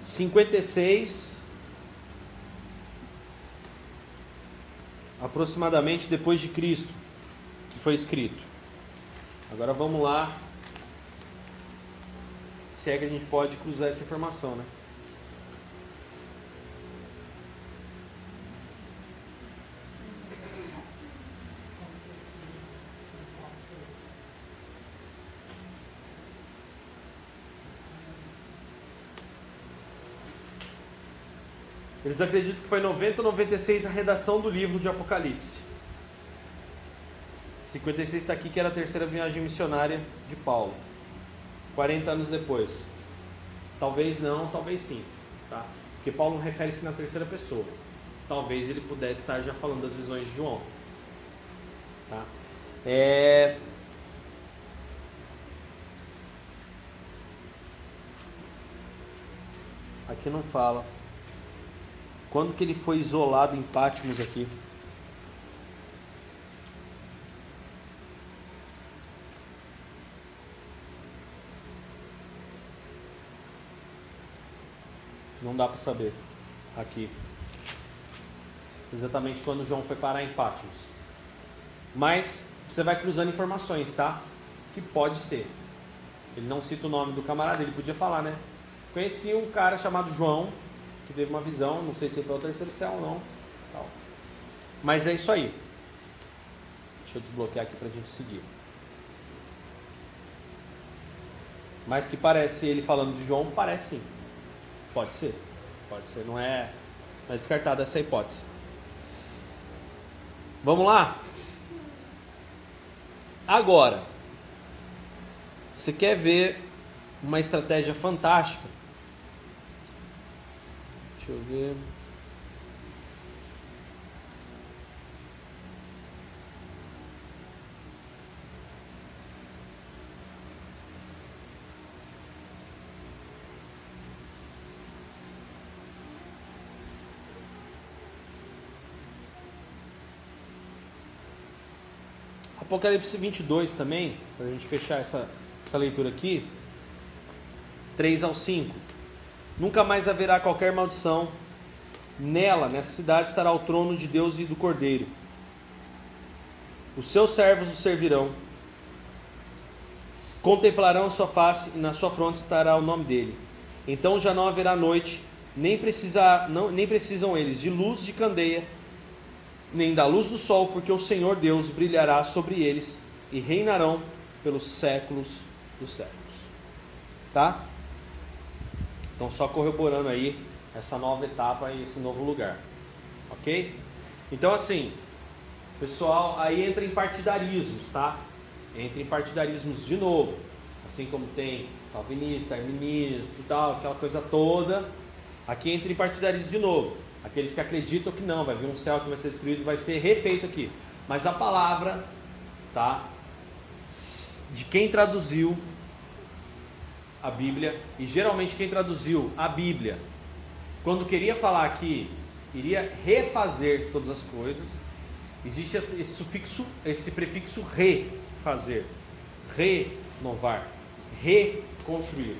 Speaker 1: Cinquenta e seis aproximadamente depois de Cristo, que foi escrito. Agora vamos lá. Se é que a gente pode cruzar essa informação, né? Eles acreditam que foi 90 ou 96 a redação do livro de Apocalipse. 56 está aqui que era a terceira viagem missionária de Paulo. 40 anos depois. Talvez não, talvez sim. Tá? Porque Paulo refere-se na terceira pessoa. Talvez ele pudesse estar já falando das visões de João. Tá? É... Aqui não fala. Quando que ele foi isolado em Patmos aqui? Não dá para saber aqui. Exatamente quando João foi parar em Patmos. Mas você vai cruzando informações, tá? Que pode ser. Ele não cita o nome do camarada, ele podia falar, né? Conheci um cara chamado João, que teve uma visão, não sei se foi ao terceiro céu ou não. Tal. Mas é isso aí. Deixa eu desbloquear aqui pra gente seguir. Mas que parece ele falando de João, parece sim. Pode ser. Pode ser, não é, não é descartada essa hipótese. Vamos lá? Agora, você quer ver uma estratégia fantástica? Deixa eu ver. Apocalipse 22 também, para a gente fechar essa, essa leitura aqui. 3 ao 5. Nunca mais haverá qualquer maldição. Nela, nessa cidade, estará o trono de Deus e do Cordeiro. Os seus servos o servirão. Contemplarão a sua face e na sua fronte estará o nome dele. Então já não haverá noite, nem, precisa, não, nem precisam eles de luz de candeia, nem da luz do sol, porque o Senhor Deus brilhará sobre eles e reinarão pelos séculos dos séculos. Tá? Então, só corroborando aí essa nova etapa e esse novo lugar. Ok? Então, assim, pessoal, aí entra em partidarismos, tá? Entra em partidarismos de novo. Assim como tem calvinista, arminista e tal, aquela coisa toda. Aqui entra em partidarismo de novo. Aqueles que acreditam que não, vai vir um céu que vai ser destruído, vai ser refeito aqui. Mas a palavra, tá? De quem traduziu a Bíblia, e geralmente quem traduziu a Bíblia, quando queria falar que iria refazer todas as coisas, existe esse sufixo, esse prefixo refazer, renovar, reconstruir.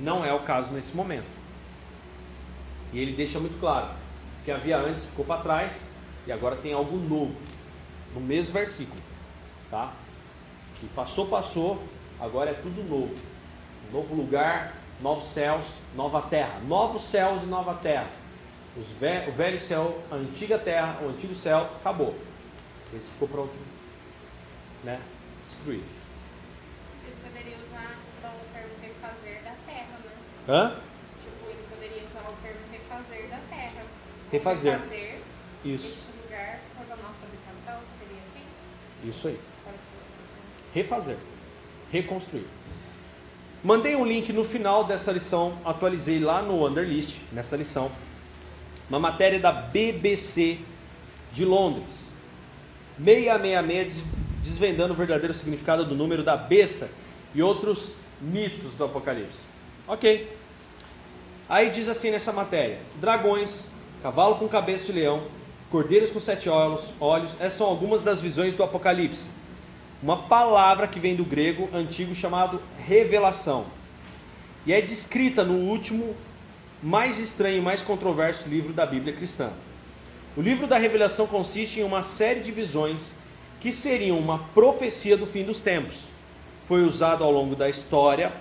Speaker 1: Não é o caso nesse momento. E ele deixa muito claro que havia antes ficou para trás e agora tem algo novo no mesmo versículo, tá? Que passou, passou, agora é tudo novo. Um novo lugar, novos céus, nova terra. Novos céus e nova terra. Ve o velho céu, a antiga terra, o antigo céu, acabou. Esse ficou pronto, né? Destruído.
Speaker 2: Ele poderia usar o termo refazer da terra, né?
Speaker 1: Hã?
Speaker 2: Tipo, ele poderia usar o termo refazer da terra.
Speaker 1: Refazer.
Speaker 2: Refazer
Speaker 1: Isso,
Speaker 2: lugar para a nossa habitação, seria assim?
Speaker 1: isso aí.
Speaker 2: Seria?
Speaker 1: Refazer, reconstruir. Mandei um link no final dessa lição, atualizei lá no Underlist, nessa lição, uma matéria da BBC de Londres. 666 desvendando o verdadeiro significado do número da besta e outros mitos do Apocalipse. Ok. Aí diz assim nessa matéria: dragões, cavalo com cabeça de leão, cordeiros com sete olhos, essas são algumas das visões do Apocalipse. Uma palavra que vem do grego antigo chamado revelação. E é descrita no último, mais estranho e mais controverso livro da Bíblia cristã. O livro da Revelação consiste em uma série de visões que seriam uma profecia do fim dos tempos. Foi usado ao longo da história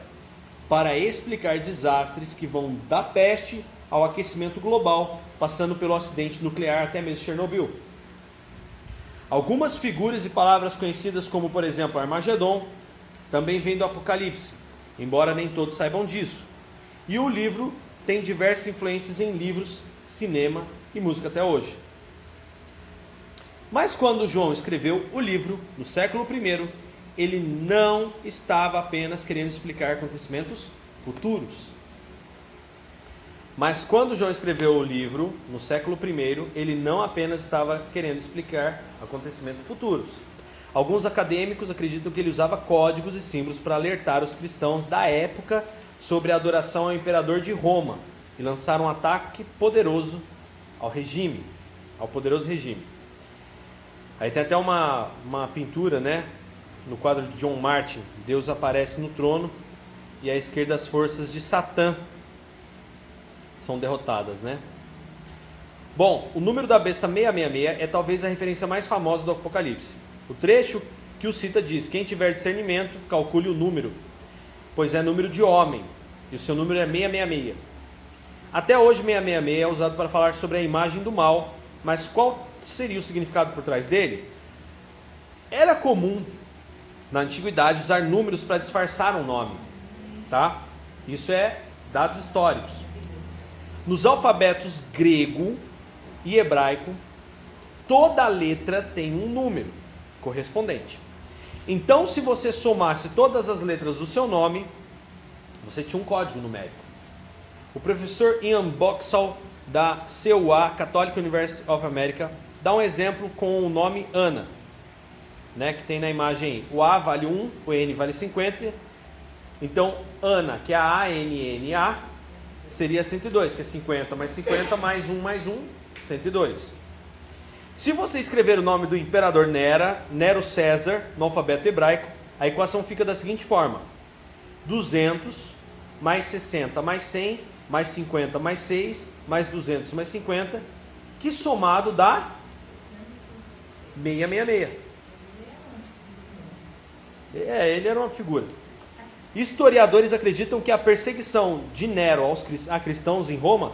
Speaker 1: para explicar desastres que vão da peste ao aquecimento global, passando pelo acidente nuclear até mesmo Chernobyl. Algumas figuras e palavras conhecidas como, por exemplo, Armagedon, também vêm do Apocalipse, embora nem todos saibam disso. E o livro tem diversas influências em livros, cinema e música até hoje. Mas quando João escreveu o livro, no século I, ele não estava apenas querendo explicar acontecimentos futuros. Mas quando João escreveu o livro, no século I, ele não apenas estava querendo explicar acontecimentos futuros. Alguns acadêmicos acreditam que ele usava códigos e símbolos para alertar os cristãos da época sobre a adoração ao imperador de Roma e lançar um ataque poderoso ao regime, ao poderoso regime. Aí tem até uma, uma pintura, né? No quadro de John Martin, Deus aparece no trono e à esquerda as forças de Satã são derrotadas, né? Bom, o número da besta 666 é talvez a referência mais famosa do Apocalipse. O trecho que o cita diz: Quem tiver discernimento, calcule o número, pois é número de homem, e o seu número é 666. Até hoje, 666 é usado para falar sobre a imagem do mal, mas qual seria o significado por trás dele? Era comum na antiguidade usar números para disfarçar um nome, tá? Isso é dados históricos. Nos alfabetos grego e hebraico, toda letra tem um número correspondente. Então, se você somasse todas as letras do seu nome, você tinha um código numérico. O professor Ian Boxall, da CUA, Catholic University of America, dá um exemplo com o nome Ana, né, que tem na imagem. O A vale 1, o N vale 50. Então, Ana, que é a A-N-N-A, seria 102, que é 50 mais 50 mais 1 mais 1, 102. Se você escrever o nome do imperador Nera, Nero César, no alfabeto hebraico, a equação fica da seguinte forma: 200 mais 60 mais 100 mais 50 mais 6 mais 200 mais 50, que somado dá 666. É, ele era uma figura. Historiadores acreditam que a perseguição de Nero aos, a cristãos em Roma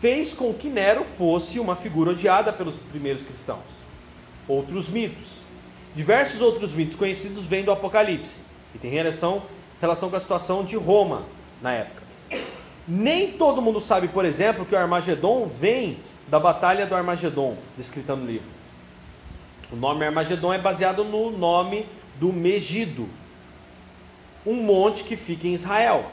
Speaker 1: fez com que Nero fosse uma figura odiada pelos primeiros cristãos. Outros mitos. Diversos outros mitos conhecidos vêm do Apocalipse e têm relação, relação com a situação de Roma na época. Nem todo mundo sabe, por exemplo, que o Armagedon vem da Batalha do Armagedon, descrita no livro. O nome Armagedon é baseado no nome do Megido, um monte que fica em Israel.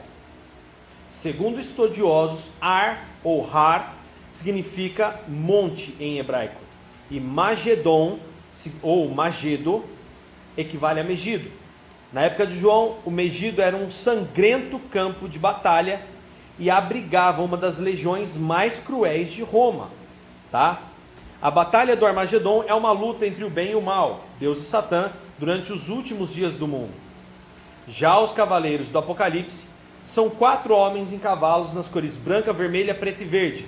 Speaker 1: Segundo estudiosos, Ar ou Har significa monte em hebraico. E Magedon, ou Magedo, equivale a Megido. Na época de João, o Megido era um sangrento campo de batalha e abrigava uma das legiões mais cruéis de Roma. Tá? A batalha do Armagedon é uma luta entre o bem e o mal, Deus e Satã, durante os últimos dias do mundo. Já os cavaleiros do Apocalipse são quatro homens em cavalos nas cores branca, vermelha, preta e verde.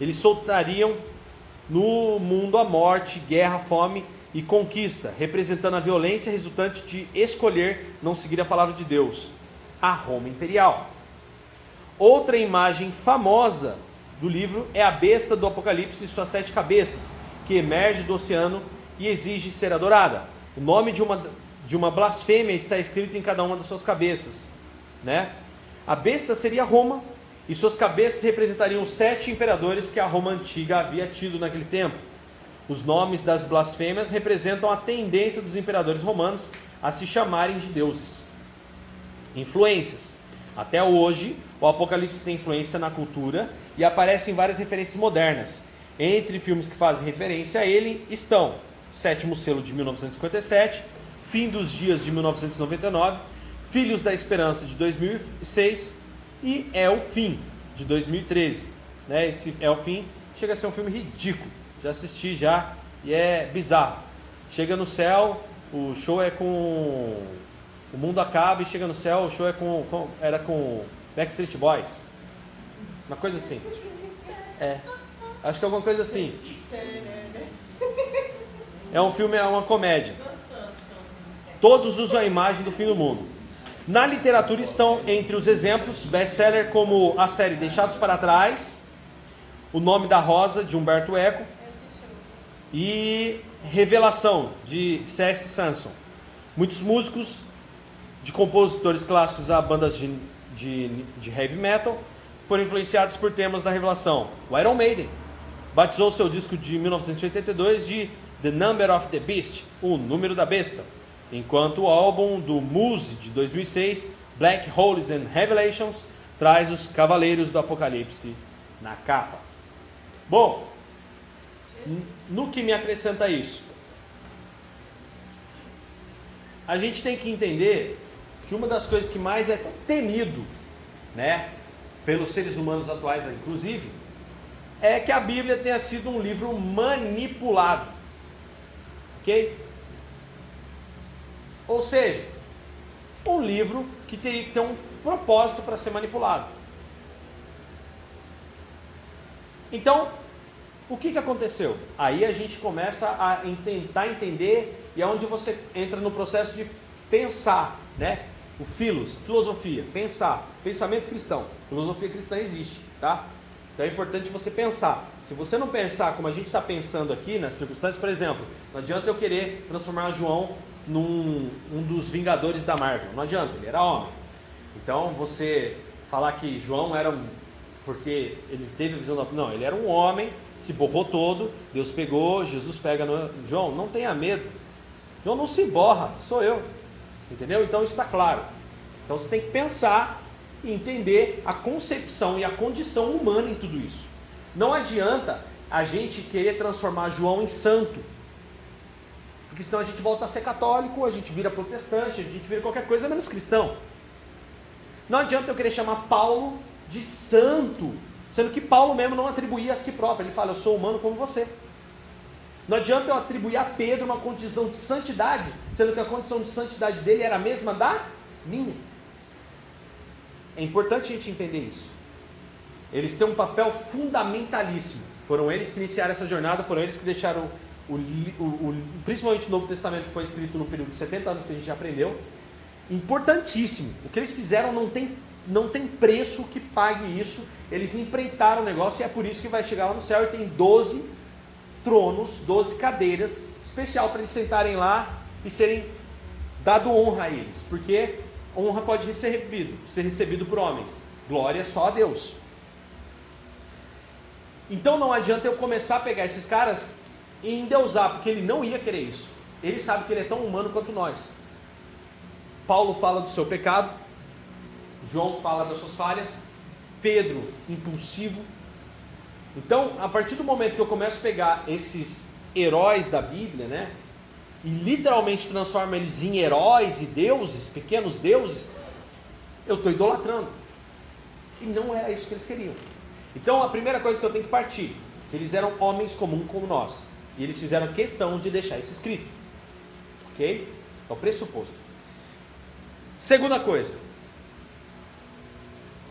Speaker 1: Eles soltariam no mundo a morte, guerra, fome e conquista, representando a violência resultante de escolher não seguir a palavra de Deus, a Roma imperial. Outra imagem famosa do livro é a besta do Apocalipse e suas sete cabeças, que emerge do oceano e exige ser adorada. O nome de uma, de uma blasfêmia está escrito em cada uma das suas cabeças. Né? A besta seria Roma, e suas cabeças representariam os sete imperadores que a Roma antiga havia tido naquele tempo. Os nomes das blasfêmias representam a tendência dos imperadores romanos a se chamarem de deuses. Influências. Até hoje, o Apocalipse tem influência na cultura e aparece em várias referências modernas. Entre filmes que fazem referência a ele estão Sétimo Selo de 1957, Fim dos Dias de 1999, Filhos da Esperança de 2006 e É o Fim de 2013. Né? Esse É o Fim chega a ser um filme ridículo. Já assisti já e é bizarro. Chega no céu, o show é com o mundo acaba e chega no céu, o show é com, com era com Backstreet Boys. Uma coisa assim. É. Acho que é alguma coisa assim. É um filme, é uma comédia. Todos usam a imagem do fim do mundo. Na literatura estão entre os exemplos best-seller como a série Deixados para Trás, O Nome da Rosa, de Humberto Eco, e Revelação, de C.S. Sanson. Muitos músicos, de compositores clássicos a bandas de, de, de heavy metal, foram influenciados por temas da Revelação. O Iron Maiden batizou seu disco de 1982 de The Number of the Beast, o número da besta enquanto o álbum do Muse de 2006, Black Holes and Revelations, traz os Cavaleiros do Apocalipse na capa. Bom, no que me acrescenta isso? A gente tem que entender que uma das coisas que mais é temido, né, pelos seres humanos atuais, inclusive, é que a Bíblia tenha sido um livro manipulado. Ok? Ou seja, um livro que que ter um propósito para ser manipulado. Então, o que, que aconteceu? Aí a gente começa a tentar entender e é onde você entra no processo de pensar, né? O filos, filosofia, pensar, pensamento cristão. Filosofia cristã existe, tá? Então é importante você pensar. Se você não pensar como a gente está pensando aqui nas circunstâncias, por exemplo, não adianta eu querer transformar João num um dos Vingadores da Marvel. Não adianta, ele era homem. Então você falar que João era um. Porque ele teve a visão da. Não, ele era um homem, se borrou todo, Deus pegou, Jesus pega no. João, não tenha medo. João não se borra, sou eu. Entendeu? Então isso está claro. Então você tem que pensar e entender a concepção e a condição humana em tudo isso. Não adianta a gente querer transformar João em santo. Porque senão a gente volta a ser católico, a gente vira protestante, a gente vira qualquer coisa menos cristão. Não adianta eu querer chamar Paulo de santo, sendo que Paulo mesmo não atribuía a si próprio. Ele fala, eu sou humano como você. Não adianta eu atribuir a Pedro uma condição de santidade, sendo que a condição de santidade dele era a mesma da minha. É importante a gente entender isso. Eles têm um papel fundamentalíssimo. Foram eles que iniciaram essa jornada, foram eles que deixaram o, o, o, principalmente o Novo Testamento que foi escrito no período de 70 anos que a gente já aprendeu, importantíssimo. O que eles fizeram não tem, não tem preço que pague isso. Eles empreitaram o negócio e é por isso que vai chegar lá no céu e tem 12 tronos, 12 cadeiras, especial para eles sentarem lá e serem dado honra a eles, porque honra pode ser recebido, ser recebido por homens. Glória só a Deus. Então não adianta eu começar a pegar esses caras e endeusar, porque ele não ia querer isso. Ele sabe que ele é tão humano quanto nós. Paulo fala do seu pecado, João fala das suas falhas, Pedro, impulsivo. Então, a partir do momento que eu começo a pegar esses heróis da Bíblia, né? E literalmente transformo eles em heróis e deuses, pequenos deuses, eu estou idolatrando. E não era isso que eles queriam. Então, a primeira coisa que eu tenho que partir, eles eram homens comuns como nós. E eles fizeram questão de deixar isso escrito. Ok? É o pressuposto. Segunda coisa.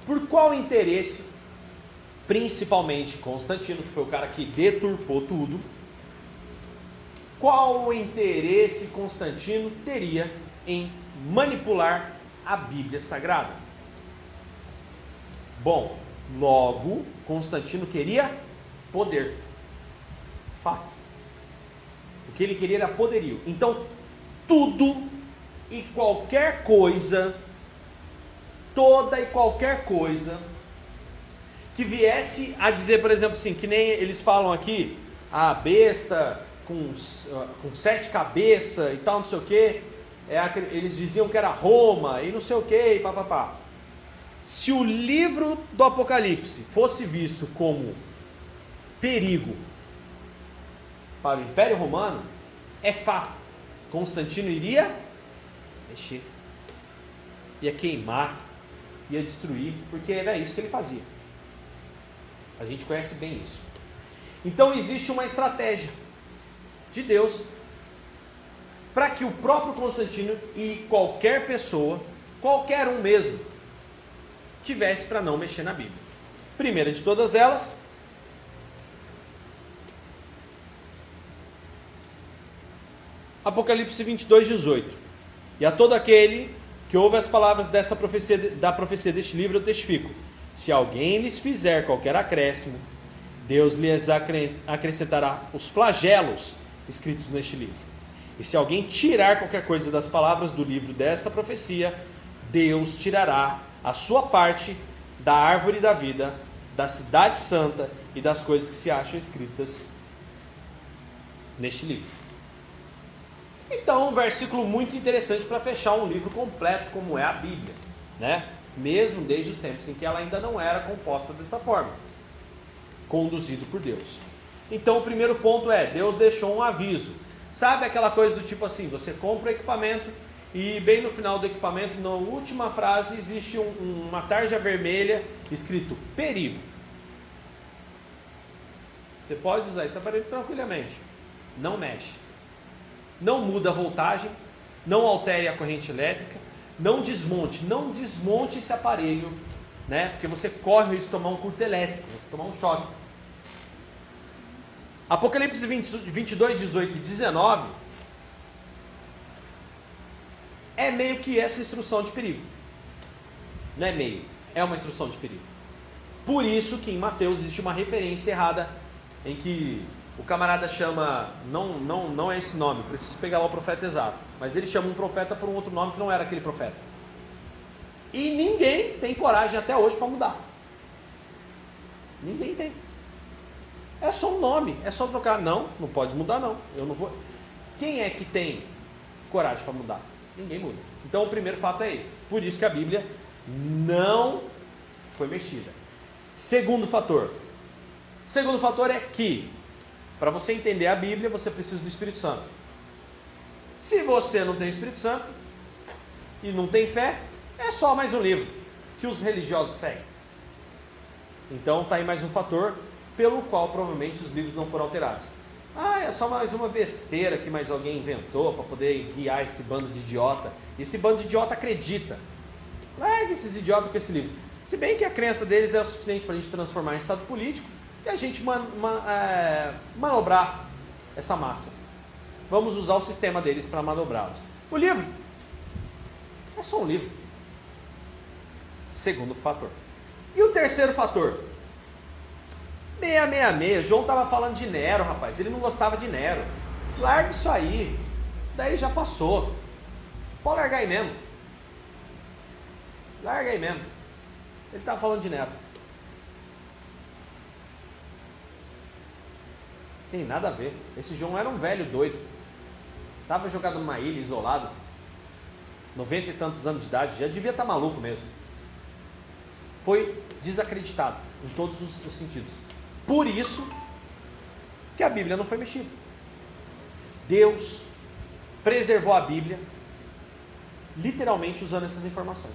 Speaker 1: Por qual interesse, principalmente Constantino, que foi o cara que deturpou tudo, qual o interesse Constantino teria em manipular a Bíblia Sagrada? Bom, logo Constantino queria poder. O que ele queria era poderio. Então, tudo e qualquer coisa, toda e qualquer coisa, que viesse a dizer, por exemplo, assim, que nem eles falam aqui, a besta com, com sete cabeças e tal, não sei o que, é, eles diziam que era Roma e não sei o que, e papapá. Se o livro do Apocalipse fosse visto como perigo para o Império Romano, é fato. Constantino iria mexer, ia queimar, ia destruir, porque era isso que ele fazia. A gente conhece bem isso. Então existe uma estratégia de Deus para que o próprio Constantino e qualquer pessoa, qualquer um mesmo, tivesse para não mexer na Bíblia. Primeira de todas elas, Apocalipse 22, 18. E a todo aquele que ouve as palavras dessa profecia, da profecia deste livro, eu testifico: se alguém lhes fizer qualquer acréscimo, Deus lhes acrescentará os flagelos escritos neste livro. E se alguém tirar qualquer coisa das palavras do livro dessa profecia, Deus tirará a sua parte da árvore da vida, da cidade santa e das coisas que se acham escritas neste livro. Então, um versículo muito interessante para fechar um livro completo como é a Bíblia, né? Mesmo desde os tempos em que ela ainda não era composta dessa forma, conduzido por Deus. Então, o primeiro ponto é: Deus deixou um aviso. Sabe aquela coisa do tipo assim: você compra o equipamento e bem no final do equipamento, na última frase, existe um, uma tarja vermelha escrito perigo. Você pode usar esse aparelho tranquilamente, não mexe não muda a voltagem, não altere a corrente elétrica, não desmonte, não desmonte esse aparelho, né? Porque você corre o risco de tomar um curto elétrico, você tomar um choque. Apocalipse 20, 22, 18 e 19 é meio que essa instrução de perigo. Não é meio, é uma instrução de perigo. Por isso que em Mateus existe uma referência errada em que o camarada chama, não, não, não é esse nome, preciso pegar lá o profeta exato, mas ele chama um profeta por um outro nome que não era aquele profeta. E ninguém tem coragem até hoje para mudar. Ninguém tem. É só um nome, é só trocar. Não, não pode mudar não. Eu não vou. Quem é que tem coragem para mudar? Ninguém muda. Então o primeiro fato é esse. Por isso que a Bíblia não foi mexida. Segundo fator. Segundo fator é que para você entender a Bíblia, você precisa do Espírito Santo. Se você não tem Espírito Santo e não tem fé, é só mais um livro que os religiosos seguem. Então está aí mais um fator pelo qual provavelmente os livros não foram alterados. Ah, é só mais uma besteira que mais alguém inventou para poder guiar esse bando de idiota. Esse bando de idiota acredita. Larga esses idiotas com esse livro. Se bem que a crença deles é o suficiente para a gente transformar em estado político, e a gente man, man, é, manobrar essa massa. Vamos usar o sistema deles para manobrá-los. O livro é só um livro. Segundo fator. E o terceiro fator? 666. João estava falando de Nero, rapaz. Ele não gostava de Nero. Larga isso aí. Isso daí já passou. Pode largar aí mesmo. Larga aí mesmo. Ele estava falando de Nero. Tem nada a ver. Esse João era um velho doido. Estava jogado numa ilha, isolado. 90 e tantos anos de idade, já devia estar maluco mesmo. Foi desacreditado em todos os, os sentidos. Por isso que a Bíblia não foi mexida. Deus preservou a Bíblia literalmente usando essas informações.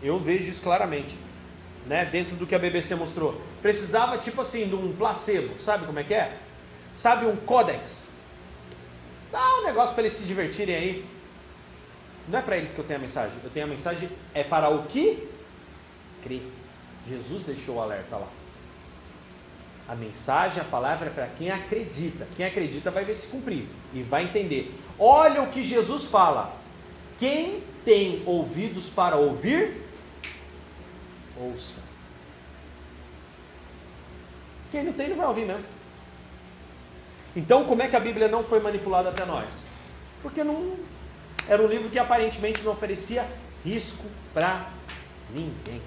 Speaker 1: Eu vejo isso claramente, né? Dentro do que a BBC mostrou. Precisava tipo assim de um placebo, sabe como é que é? Sabe um códex? Dá um negócio para eles se divertirem aí. Não é para eles que eu tenho a mensagem. Eu tenho a mensagem é para o que crê. Jesus deixou o alerta lá. A mensagem, a palavra é para quem acredita. Quem acredita vai ver se cumprir e vai entender. Olha o que Jesus fala. Quem tem ouvidos para ouvir, ouça. Quem não tem, não vai ouvir mesmo. Então, como é que a Bíblia não foi manipulada até nós? Porque não era um livro que aparentemente não oferecia risco para ninguém.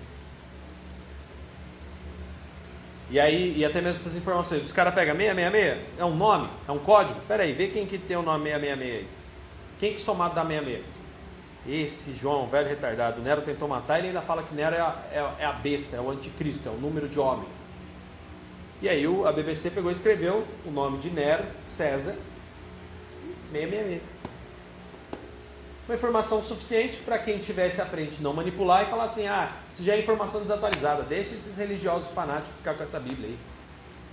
Speaker 1: E aí, e até mesmo essas informações, os caras pegam 666, é um nome, é um código. Pera aí, vê quem que tem o nome 666 aí. Quem que somado dá 66? Esse João, velho retardado, Nero tentou matar, ele ainda fala que Nero é a, é, é a besta, é o anticristo, é o número de homem. E aí a BBC pegou e escreveu o nome de Nero, César, 666. Uma informação suficiente para quem tivesse à frente não manipular e falar assim: ah, isso já é informação desatualizada, deixa esses religiosos fanáticos ficar com essa Bíblia aí.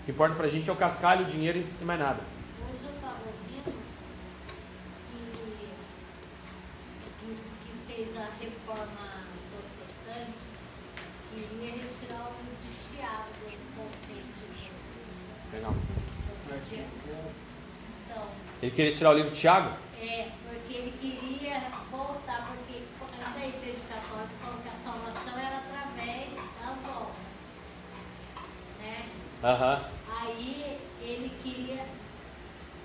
Speaker 1: O que importa para a gente é o cascalho, o dinheiro e mais nada.
Speaker 3: Hoje eu estava ouvindo que, reforma protestante queria retirar o livro de Tiago do contexto
Speaker 1: Legal.
Speaker 3: Então,
Speaker 1: Ele queria tirar o livro de Tiago?
Speaker 3: é, porque ele queria voltar, porque da igreja católica falou que a salvação era através das obras. Né?
Speaker 1: Aham.
Speaker 3: Aí ele queria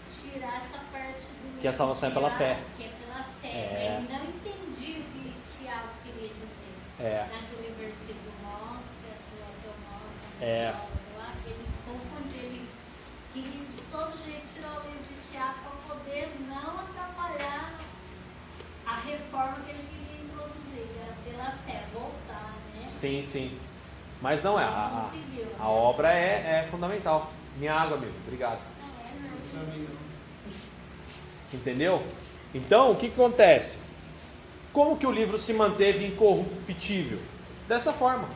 Speaker 3: tirar essa parte do
Speaker 1: Que a salvação é pela fé.
Speaker 3: Que é pela fé.
Speaker 1: É.
Speaker 3: Ele não entendia o que Tiago queria dizer.
Speaker 1: É.
Speaker 3: Naquele versículo nosso, aquilo até o nosso,
Speaker 1: É.
Speaker 3: blá, blá, blá, ele confundia, ele queria de todo jeito tirar o livro de Tiago para poder não atrapalhar a reforma que ele queria introduzir, era pela fé, voltar, né?
Speaker 1: Sim, sim. Mas não é. A, a, a
Speaker 3: né?
Speaker 1: obra é, é fundamental. Minha água, amigo. Obrigado. Entendeu? Então, o que, que acontece? Como que o livro se manteve incorruptível? Dessa forma.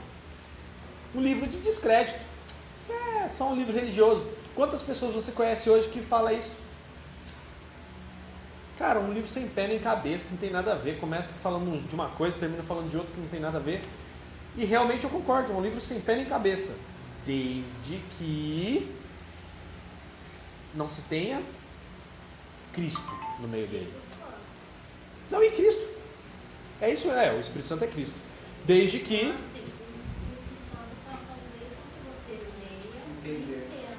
Speaker 1: Um livro de descrédito. Isso é só um livro religioso. Quantas pessoas você conhece hoje que fala isso? Cara, um livro sem pé nem cabeça, que não tem nada a ver. Começa falando de uma coisa, termina falando de outra que não tem nada a ver. E realmente eu concordo, é um livro sem pé nem cabeça. Desde que não se tenha Cristo no meio dele. Não, e Cristo. É isso, é, o Espírito Santo é Cristo. Desde que.
Speaker 3: Assim, o Espírito Santo para fazer com que você leia e
Speaker 4: Entender.
Speaker 3: entenda.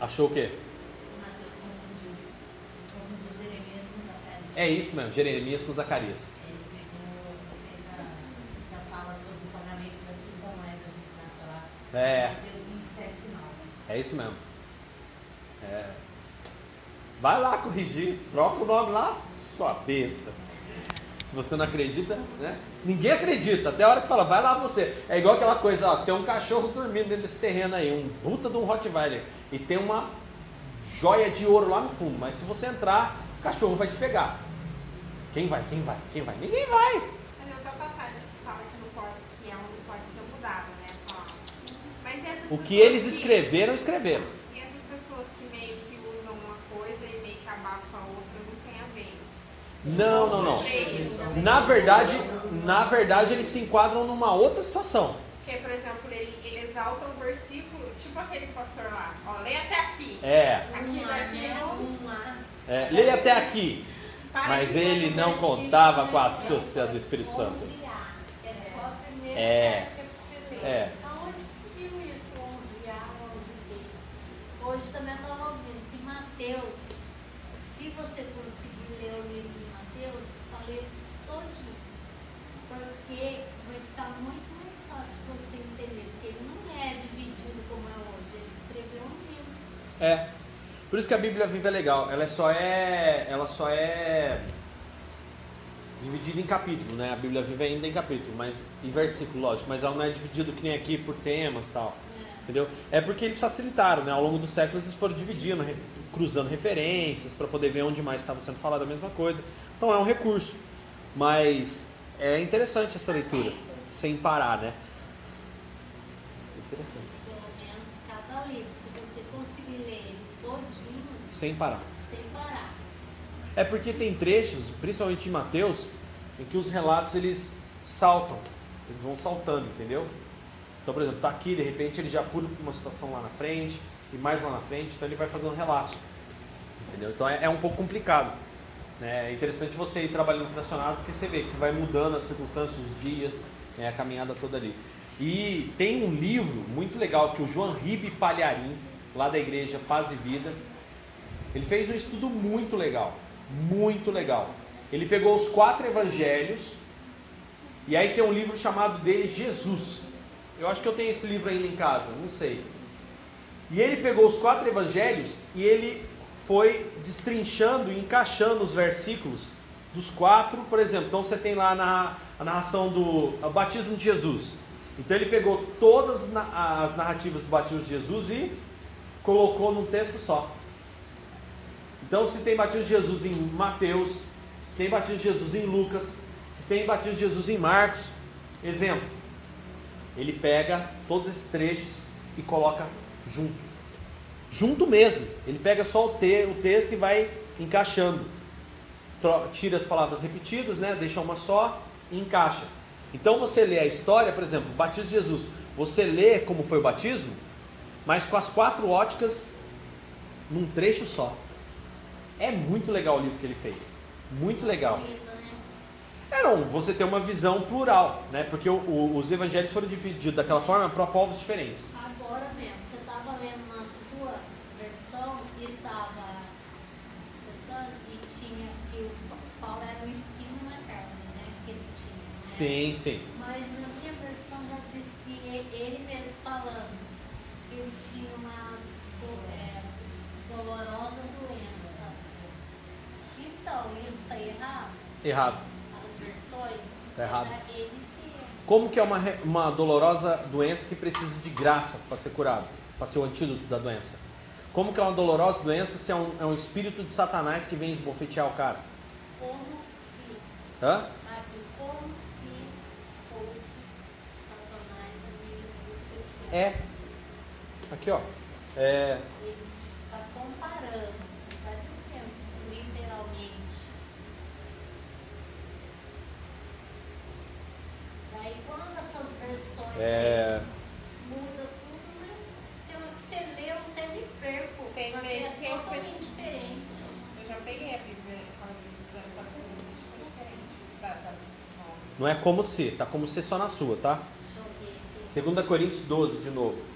Speaker 1: Achou o quê?
Speaker 5: O Mateus confundiu. Confundiu Jeremias com Zacarias.
Speaker 1: É isso mesmo, Jeremias com Zacarias. É.
Speaker 5: Mateus 27, 9.
Speaker 1: É isso mesmo. É. Vai lá corrigir, troca o nome lá, sua besta. Se você não acredita, né? Ninguém acredita, até a hora que fala, vai lá você. É igual aquela coisa, ó, tem um cachorro dormindo dentro desse terreno aí, um puta de um Rottweiler, e tem uma joia de ouro lá no fundo, mas se você entrar, o cachorro vai te pegar. Quem vai? Quem vai? Quem vai? Ninguém vai.
Speaker 2: Mas essa passagem que fala que não pode, que é onde pode ser mudada, né? Fala. Mas e essas
Speaker 1: O que eles escreveram, escreveram.
Speaker 2: E essas pessoas que meio que usam uma coisa e meio que abafam a outra não tem a ver.
Speaker 1: Não, não, não. Na verdade, na verdade eles se enquadram numa outra situação.
Speaker 2: Porque, por exemplo, ele, ele exalta um versículo, tipo aquele pastor lá. Ó, leia até aqui.
Speaker 1: É,
Speaker 2: Aqui
Speaker 3: Um
Speaker 2: daqui
Speaker 3: né?
Speaker 2: não.
Speaker 3: Um
Speaker 1: é leia até aqui. Mas ele não contava com a astúcia do Espírito Santo.
Speaker 3: 11A, é só a primeira
Speaker 1: É.
Speaker 3: parte que pra você ler. Aonde que viu isso? 11A, 11B. Hoje também eu estava ouvindo que Mateus, se você conseguir ler o livro de Mateus, ler todinho. Porque vai ficar muito mais fácil você entender, porque ele não é dividido como é hoje. Ele escreveu um livro.
Speaker 1: É. Por isso que a Bíblia Viva é legal. Ela só é, ela só é dividida em capítulo, né? A Bíblia Viva é ainda em capítulo, mas em versículo, lógico, mas ela não é dividida que nem aqui por temas, tal. Entendeu? É porque eles facilitaram, né? Ao longo dos séculos eles foram dividindo, cruzando referências para poder ver onde mais estava sendo falada a mesma coisa. Então é um recurso. Mas é interessante essa leitura, sem parar, né? Interessante.
Speaker 3: Pelo menos cada livro, se você conseguir ler ele todinho,
Speaker 1: Sem parar.
Speaker 3: sem parar.
Speaker 1: É porque tem trechos, principalmente em Mateus, em que os relatos eles saltam, eles vão saltando, entendeu? Então, por exemplo, tá aqui, de repente ele já pula para uma situação lá na frente e mais lá na frente, então ele vai fazendo relatos, entendeu? Então é, é um pouco complicado. né? É interessante você ir trabalhando fracionado porque você vê que vai mudando as circunstâncias, os dias, né, a caminhada toda ali. E tem um livro muito legal que o João Ribe Palharim, lá da igreja Paz e Vida, ele fez um estudo muito legal, muito legal. Ele pegou os quatro evangelhos e aí tem um livro chamado dele Jesus. Eu acho que eu tenho esse livro ainda em casa, não sei. E ele pegou os quatro evangelhos e ele foi destrinchando e encaixando os versículos dos quatro, por exemplo. Então você tem lá na, a narração do batismo de Jesus. Então ele pegou todas as narrativas do batismo de Jesus e colocou num texto só. Então, se tem batismo de Jesus em Mateus, se tem batismo de Jesus em Lucas, se tem batismo de Jesus em Marcos, exemplo, ele pega todos esses trechos e coloca junto. Junto mesmo. Ele pega só o, te, o texto e vai encaixando. Tira as palavras repetidas, né? deixa uma só e encaixa. Então você lê a história, por exemplo, o batismo de Jesus. Você lê como foi o batismo, mas com as quatro óticas num trecho só. É muito legal o livro que ele fez. Muito legal. É, não, você tem uma visão plural, né? Porque o- o- os evangelhos foram divididos daquela forma para povos diferentes.
Speaker 3: Agora mesmo, você estava lendo na sua versão e estava e tinha que o Paulo era um espinho na carne, né? Que ele tinha. né?
Speaker 1: Sim, sim.
Speaker 3: Mas na minha versão já diz que e- ele mesmo falando que ele tinha uma é, dolorosa doença. Então, isso está errado?
Speaker 1: Errado.
Speaker 3: As versões?
Speaker 1: Tá errado.
Speaker 3: Que
Speaker 1: Como que é uma, uma dolorosa doença que precisa de graça para ser curado, para ser o antídoto da doença? Como que é uma dolorosa doença se é um, é um espírito de Satanás que vem esbofetear o cara?
Speaker 3: como se
Speaker 1: Hã?
Speaker 3: Aqui, como se fosse Satanás amigos do Cristiano.
Speaker 1: É. Aqui, ó. É,
Speaker 3: Ele está comparando, não está dizendo literalmente. Daí quando essas versões
Speaker 1: é,
Speaker 3: aí muda tudo, né? Tem hora que você lê, eu até me perco.
Speaker 2: Tem
Speaker 3: é
Speaker 2: que eu
Speaker 3: totalmente diferente.
Speaker 2: Eu já peguei a Bíblia com a é diferente. Tá, tá. Não.
Speaker 1: não é como se, tá como se só na sua, tá?
Speaker 3: Deixa eu ver aqui.
Speaker 1: 2 Coríntios 12, de novo.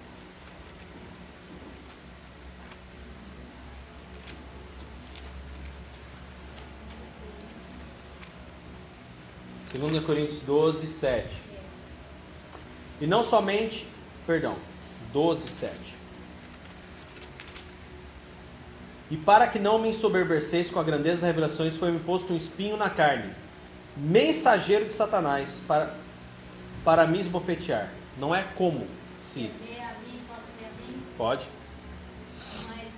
Speaker 1: Segunda Coríntios 12, 7. E não somente, perdão, 12, 7. E para que não me ensoberbeceis com a grandeza das revelações, foi-me posto um espinho na carne, mensageiro de Satanás, para, para me esbofetear. Não é como se. Pode?
Speaker 3: Mas,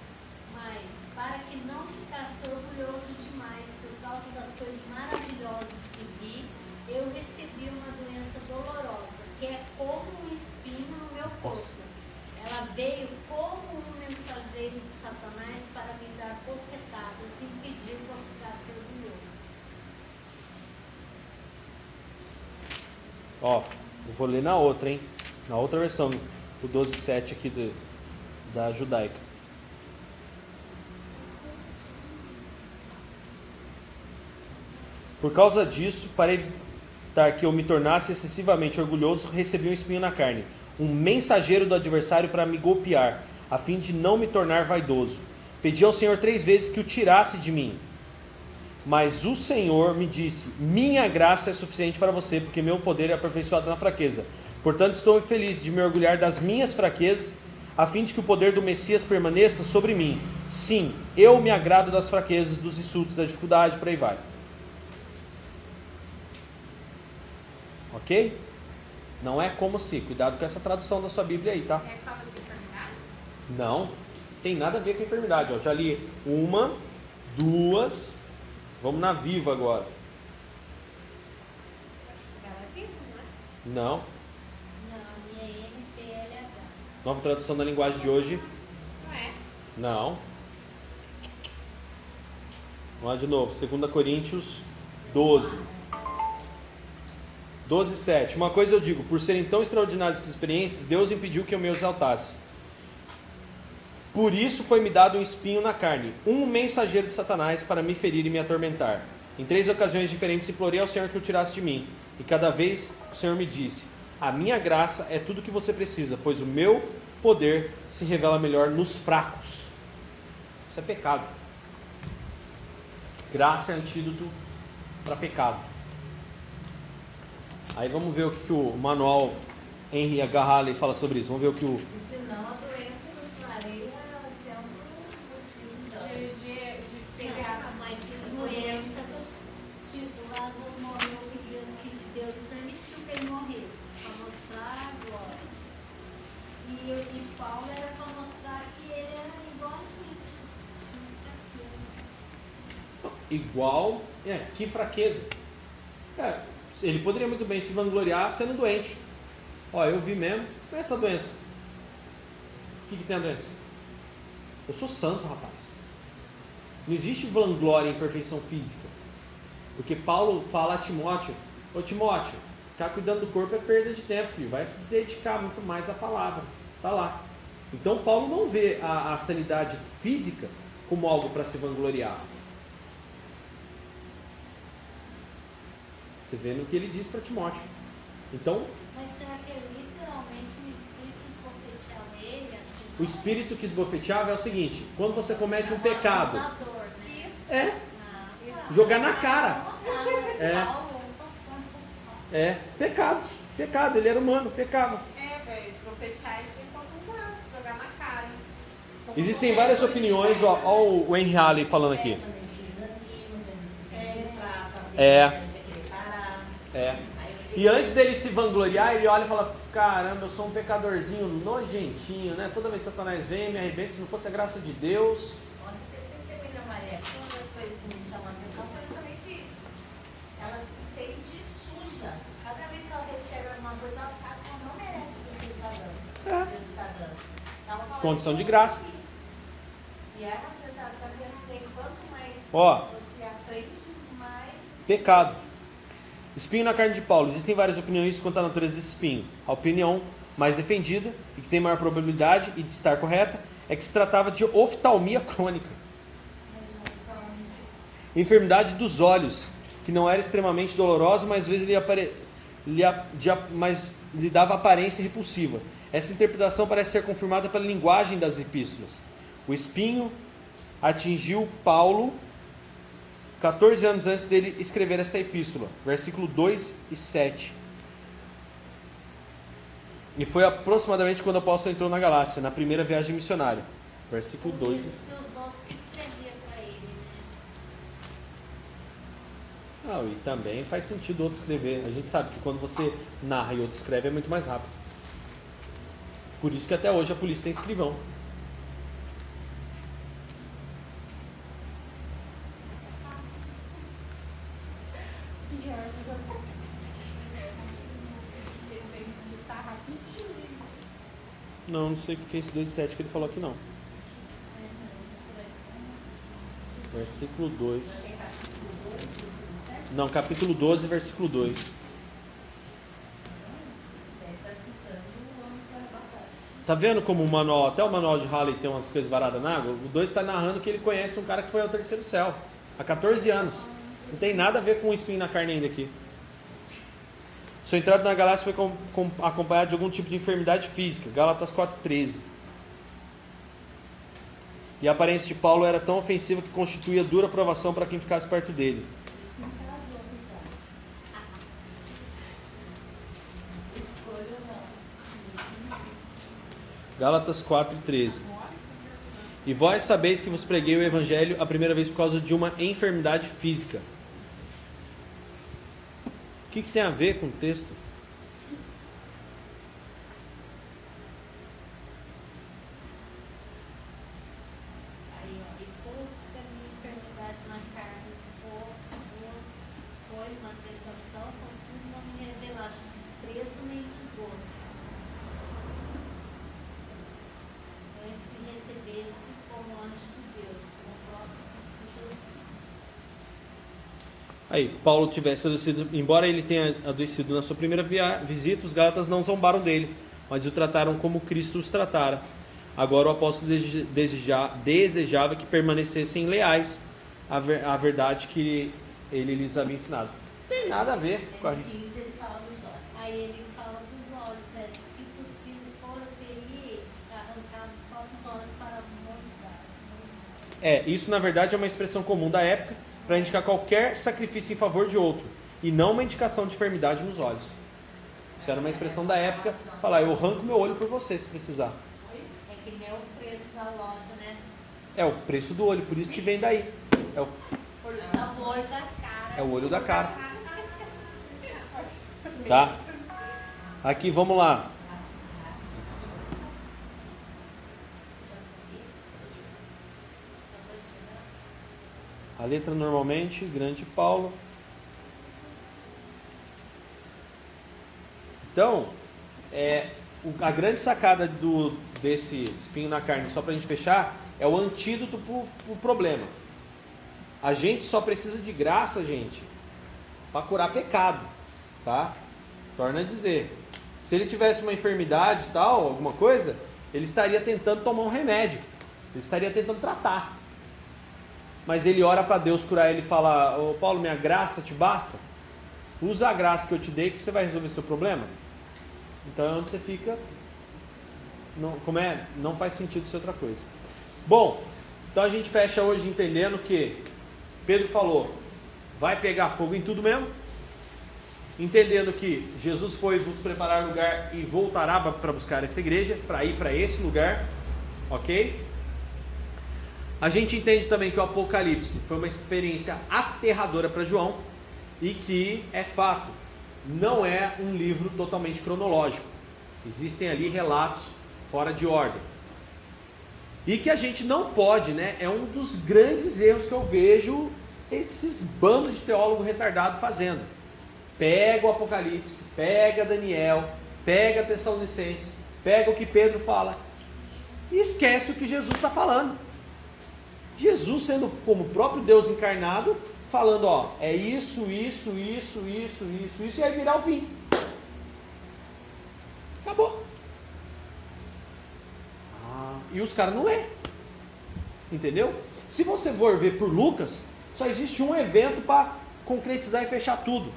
Speaker 3: mas para que não ficasse orgulhoso demais por causa das coisas maravilhosas que vi, eu recebi uma doença dolorosa, que é como um espinho no meu corpo.
Speaker 1: Nossa.
Speaker 3: Ela veio como um mensageiro de Satanás para me dar bofetadas e impedir que eu ficasse orgulhoso.
Speaker 1: Ó, eu vou ler na outra, hein? Na outra versão, o 12.7 aqui do, da judaica. Por causa disso, para evitar que eu me tornasse excessivamente orgulhoso, recebi um espinho na carne, um mensageiro do adversário para me golpear, a fim de não me tornar vaidoso. Pedi ao Senhor três vezes que o tirasse de mim. Mas o Senhor me disse: Minha graça é suficiente para você, porque meu poder é aperfeiçoado na fraqueza. Portanto, estou feliz de me orgulhar das minhas fraquezas, a fim de que o poder do Messias permaneça sobre mim. Sim, eu me agrado das fraquezas, dos insultos, da dificuldade, por aí vai. Ok? Não é como se. Cuidado com essa tradução da sua Bíblia aí, tá?
Speaker 2: É de enfermidade?
Speaker 1: Não, tem nada a ver com a enfermidade. Ó. Já li uma, duas. Vamos na viva agora.
Speaker 2: Não?
Speaker 1: Não.
Speaker 3: Minha NPLH.
Speaker 1: Nova tradução da linguagem de hoje.
Speaker 2: Não é?
Speaker 1: Não. Vamos lá de novo. 2 Coríntios 12. 12, 7. Uma coisa eu digo: por serem tão extraordinárias essas experiências, Deus impediu que eu me exaltasse. Por isso foi-me dado um espinho na carne, um mensageiro de Satanás para me ferir e me atormentar. Em três ocasiões diferentes implorei ao Senhor que o tirasse de mim, e cada vez o Senhor me disse: A minha graça é tudo o que você precisa, pois o meu poder se revela melhor nos fracos. Isso é pecado. Graça é antídoto para pecado. Aí vamos ver o que, que o manual Henry H. Fala sobre isso. Vamos ver o que o
Speaker 5: senão a doença nos faria ser um motivo
Speaker 2: De,
Speaker 5: de...
Speaker 2: de, de pegar.
Speaker 3: Ah, mas que doença, tipo, Lázaro morreu que Deus, que Deus permitiu que ele morresse, para mostrar a glória. E, e Paulo era para mostrar que ele era igual a gente. Tinha fraqueza.
Speaker 1: Igual. É, que fraqueza. É, ele poderia muito bem se vangloriar sendo doente. Ó, eu vi mesmo. É essa doença? O que, que tem a doença? Eu sou santo, rapaz. Não existe vanglória em perfeição física. Porque Paulo fala a Timóteo: Ô Timóteo, ficar cuidando do corpo é perda de tempo, filho. Vai se dedicar muito mais à palavra. Tá lá. Então Paulo não vê a, a sanidade física como algo para se vangloriar. Você vê no que ele diz para Timóteo. Então,
Speaker 3: Mas será que é literalmente o espírito esbofeteava ele?
Speaker 1: o espírito que esbofeteava é o seguinte: quando você comete um pecado,
Speaker 3: Acusador, né?
Speaker 1: É
Speaker 3: Ah,
Speaker 1: jogar na cara. É.
Speaker 3: É.
Speaker 1: É pecado. Pecado, ele era humano, pecava.
Speaker 2: É, velho, esbofetear te confusar, jogar na cara.
Speaker 1: Existem várias opiniões, ó, ó o Henry Halley falando aqui.
Speaker 5: É,
Speaker 1: É. É. E antes dele se vangloriar, ele olha e fala: Caramba, eu sou um pecadorzinho nojentinho, né? Toda vez que Satanás vem, me arrebenta. Se não fosse a graça de Deus.
Speaker 5: Na Maria, que uma das coisas que me chamou a atenção foi justamente isso. Ela se sente suja. Cada vez que ela recebe alguma coisa, ela sabe que ela não merece o que Deus está dando.
Speaker 1: É.
Speaker 5: Deus está dando. Ela fala
Speaker 1: Condição
Speaker 5: assim,
Speaker 1: de graça.
Speaker 5: E é a sensação que a gente tem quanto mais
Speaker 1: Ó.
Speaker 5: você aprende, mais
Speaker 1: Pecado. Espinho na carne de Paulo. Existem várias opiniões quanto à natureza desse espinho. A opinião mais defendida e que tem maior probabilidade e de estar correta é que se tratava de oftalmia crônica. Enfermidade dos olhos, que não era extremamente dolorosa, mas às vezes lhe, apare... lhe, mas lhe dava aparência repulsiva. Essa interpretação parece ser confirmada pela linguagem das epístolas. O espinho atingiu Paulo 14 anos antes dele escrever essa epístola, versículo 2 e 7. E foi aproximadamente quando o apóstolo entrou na Galácia, na primeira viagem missionária. Versículo
Speaker 3: Por
Speaker 1: 2 e
Speaker 3: isso que os outros que escreviam para ele, né?
Speaker 1: E também faz sentido outro escrever. A gente sabe que quando você narra e outro escreve é muito mais rápido. Por isso que até hoje a polícia tem escrivão. Não, não sei o que é esse 2,7 que ele falou aqui não. Versículo 2. Não, capítulo 12, versículo 2.
Speaker 5: deve estar citando o homem que vai batalha.
Speaker 1: Tá vendo como o manual, até o manual de Halley tem umas coisas varadas na água? O 2 está narrando que ele conhece um cara que foi ao terceiro céu, há 14 anos. Não tem nada a ver com o espinho na carne ainda aqui. Sua entrada na galáxia foi com, com, acompanhada de algum tipo de enfermidade física. Gálatas 4,13. E a aparência de Paulo era tão ofensiva que constituía dura provação para quem ficasse perto dele.
Speaker 5: Escolha não.
Speaker 1: Gálatas 4, 13. E vós sabeis que vos preguei o evangelho a primeira vez por causa de uma enfermidade física. O que, que tem a ver com o texto?
Speaker 3: Aí, ó, e pôs que a minha enfermidade na carne vos foi uma tentação, contudo não me revelaste desprezo nem desgosto. Antes me recebeste como anjo de Deus, como o próprio Cristo Jesus.
Speaker 1: Aí, Paulo tivesse adoecido, embora ele tenha adoecido na sua primeira via- visita, os Gálatas não zombaram dele, mas o trataram como Cristo os tratara. Agora o apóstolo dese- deseja- desejava que permanecessem leais à, ver- à verdade que ele lhes havia ensinado. Não tem nada a ver com a
Speaker 3: mostrar.
Speaker 1: É, isso na verdade é uma expressão comum da época para indicar qualquer sacrifício em favor de outro e não uma indicação de enfermidade nos olhos. Isso era uma expressão da época, falar eu arranco meu olho por você se precisar.
Speaker 3: É que nem o preço da loja, né?
Speaker 1: É o preço do olho, por isso que vem daí. É o,
Speaker 3: Olho da olho da cara.
Speaker 1: é o olho da cara. Tá? Aqui, vamos lá. A letra normalmente, grande Paulo. Então, é, a grande sacada do, desse espinho na carne, só para a gente fechar, é o antídoto para o problema. A gente só precisa de graça, gente, para curar pecado, tá? Torna a dizer. Se ele tivesse uma enfermidade tal, alguma coisa, ele estaria tentando tomar um remédio. Ele estaria tentando tratar. Mas ele ora para Deus curar ele e fala: Ô Paulo, minha graça te basta? Usa a graça que eu te dei que você vai resolver seu problema. Então é onde você fica. Não, como é? Não faz sentido ser outra coisa. Bom, então a gente fecha hoje entendendo que Pedro falou: vai pegar fogo em tudo mesmo. Entendendo que Jesus foi vos preparar lugar e voltará para buscar essa igreja, para ir para esse lugar, ok? A gente entende também que o Apocalipse foi uma experiência aterradora para João e que é fato, não é um livro totalmente cronológico. Existem ali relatos fora de ordem. E que a gente não pode, né? É um dos grandes erros que eu vejo esses bandos de teólogo retardado fazendo. Pega o Apocalipse, pega Daniel, pega Tessalonicense, pega o que Pedro fala e esquece o que Jesus está falando. Jesus sendo como o próprio Deus encarnado, falando, ó, é isso, isso, isso, isso, isso, isso, e aí virar o fim. Acabou. Ah, e os caras não lê. Entendeu? Se você for ver por Lucas, só existe um evento para concretizar e fechar tudo.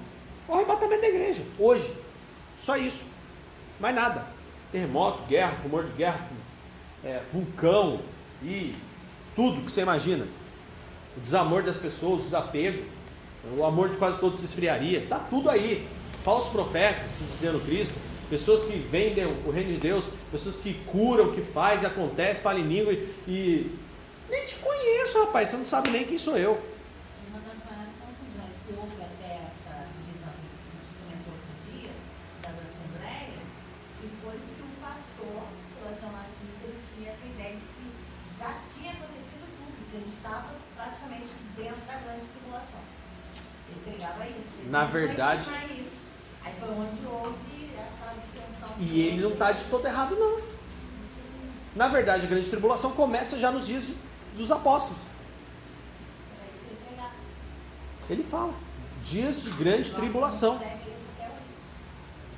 Speaker 1: O arrebatamento da igreja, hoje. Só isso. Mais nada. Terremoto, guerra, rumor de guerra, é, vulcão e tudo que você imagina. O desamor das pessoas, o desapego, o amor de quase todos se esfriaria. Tá tudo aí. Falsos profetas, se dizendo Cristo, pessoas que vendem o reino de Deus, pessoas que curam, que faz, acontece, fala em língua e, e nem te conheço, rapaz. Você não sabe nem quem sou eu.
Speaker 5: Uma das maiores confusões que houve até essa divisão que a gente comentou outro dia, das assembleias, que foi que o pastor, Sebastião Martins, ele tinha essa ideia de que já tinha acontecido tudo, que a gente estava praticamente dentro da grande tribulação. Ele pregava isso. Ele
Speaker 1: Na verdade-.
Speaker 5: Aí foi onde houve aquela dissensão.
Speaker 1: E ele não está de todo errado, não. Na verdade, a grande tribulação começa já nos dias dos apóstolos.
Speaker 5: Ele
Speaker 1: fala: dias de grande tribulação.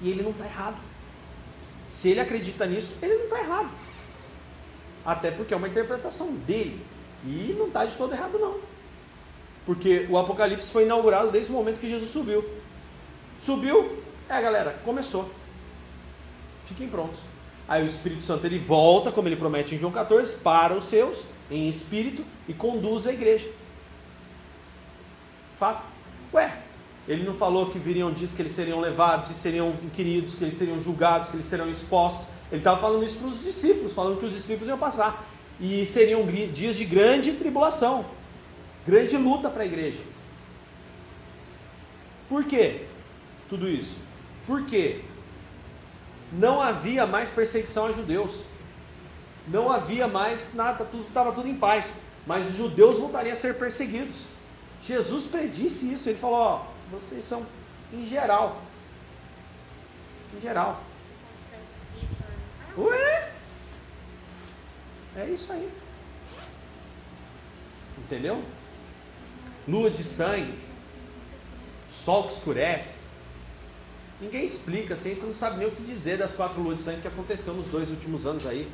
Speaker 1: E ele não está errado. Se ele acredita nisso, ele não está errado. Até porque é uma interpretação dele. E não está de todo errado, não. Porque o Apocalipse foi inaugurado desde o momento que Jesus subiu. Subiu, é galera, começou. Fiquem prontos. Aí o Espírito Santo ele volta, como ele promete em João 14, para os seus, em espírito, e conduz a igreja. Fato. Ué, ele não falou que viriam dias que eles seriam levados, que seriam inquiridos, que eles seriam julgados, que eles seriam expostos, Ele estava falando isso para os discípulos, falando que os discípulos iam passar. E seriam dias de grande tribulação, grande luta para a igreja. Por quê? Tudo isso. Porque não havia mais perseguição a judeus. Não havia mais nada, tudo estava tudo em paz. Mas os judeus voltariam a ser perseguidos. Jesus predisse isso. Ele falou: ó, vocês são em geral. Em geral. Ué? É isso aí. Entendeu? Lua de sangue, sol que escurece. Ninguém explica, a ciência não sabe nem o que dizer das quatro luas de sangue que aconteceu nos dois últimos anos aí.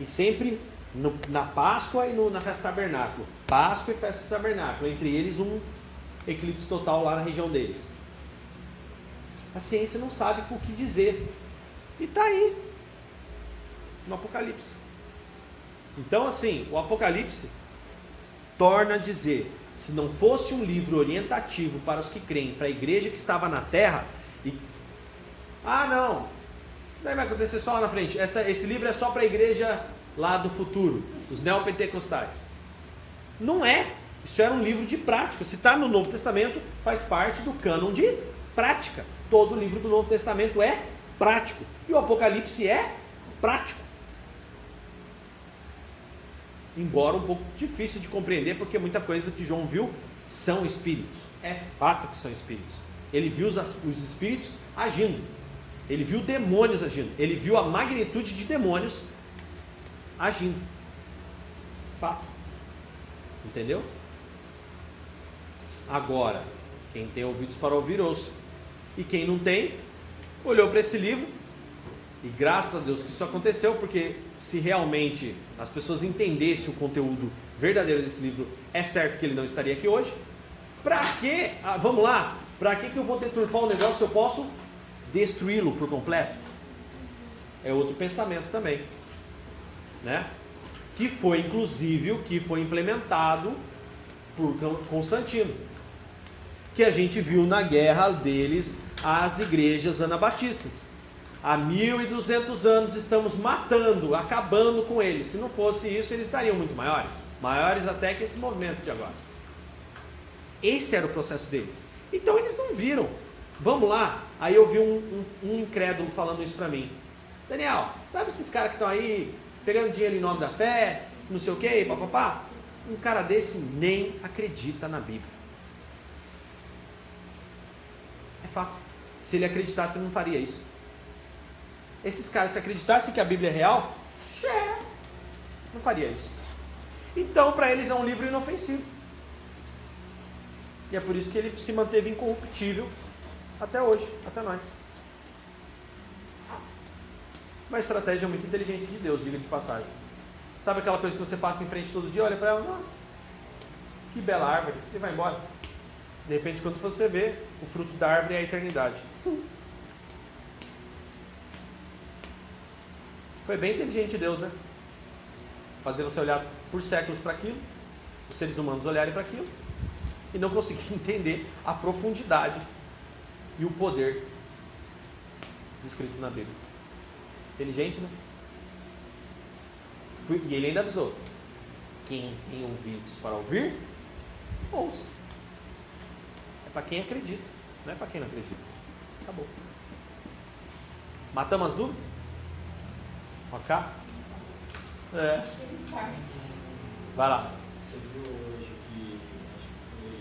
Speaker 1: E sempre no- na Páscoa e no- na festa tabernáculo. Páscoa e festa tabernáculo. Entre eles um eclipse total lá na região deles. A ciência não sabe o que dizer. E está aí. No Apocalipse. Então, assim, o Apocalipse torna a dizer: se não fosse um livro orientativo para os que creem, para a igreja que estava na terra, e. Ah, não! Isso daí vai acontecer só lá na frente. Essa- esse livro é só para a igreja lá do futuro, os neopentecostais. Não é. Isso era um livro de prática. Se está no Novo Testamento, faz parte do cânon de prática. Todo livro do Novo Testamento é prático. E o Apocalipse é prático. Embora um pouco difícil de compreender, porque muita coisa que João viu são espíritos. É fato que são espíritos. Ele viu os, os espíritos agindo. Ele viu demônios agindo. Ele viu a magnitude de demônios agindo. Fato. Entendeu? Agora, quem tem ouvidos para ouvir, ouça. E quem não tem, olhou para esse livro e graças a Deus que isso aconteceu, porque se realmente as pessoas entendessem o conteúdo verdadeiro desse livro, é certo que ele não estaria aqui hoje. Para que, ah, vamos lá, para que, que eu vou deturpar um negócio se eu posso destruí-lo por completo? É outro pensamento também, né? Que foi inclusive o que foi implementado por Con- Constantino, que a gente viu na guerra deles às igrejas anabatistas. Há 1200 anos estamos matando, acabando com eles. Se não fosse isso, eles estariam muito maiores. Maiores até que esse movimento de agora. Esse era o processo deles. Então eles não viram. Vamos lá. Aí eu vi um, um- um incrédulo falando isso pra mim. Daniel, sabe esses caras que estão aí pegando dinheiro em nome da fé, não sei o que, papapá? Um cara desse nem acredita na Bíblia. É fato. Se ele acreditasse, ele não faria isso. Esses caras, se acreditassem que a Bíblia é real, não faria isso. Então, para eles é um livro inofensivo. E é por isso que ele se manteve incorruptível até hoje, até nós. Uma estratégia muito inteligente de Deus, diga de passagem. Sabe aquela coisa que você passa em frente todo dia, olha para ela, nossa, que bela árvore, e vai embora. De repente, quando você vê, o fruto da árvore é a eternidade. Foi bem inteligente Deus, né? Fazer você olhar por séculos para aquilo, os seres humanos olharem para aquilo, e não conseguir entender a profundidade e o poder descrito na Bíblia. Inteligente, né? E ele ainda avisou: quem tem ouvidos para ouvir, ouça. É para quem acredita, não é para quem não acredita. Acabou. Matamos as dúvidas? Ok? É. Vai lá.
Speaker 6: Você viu hoje que acho que foi.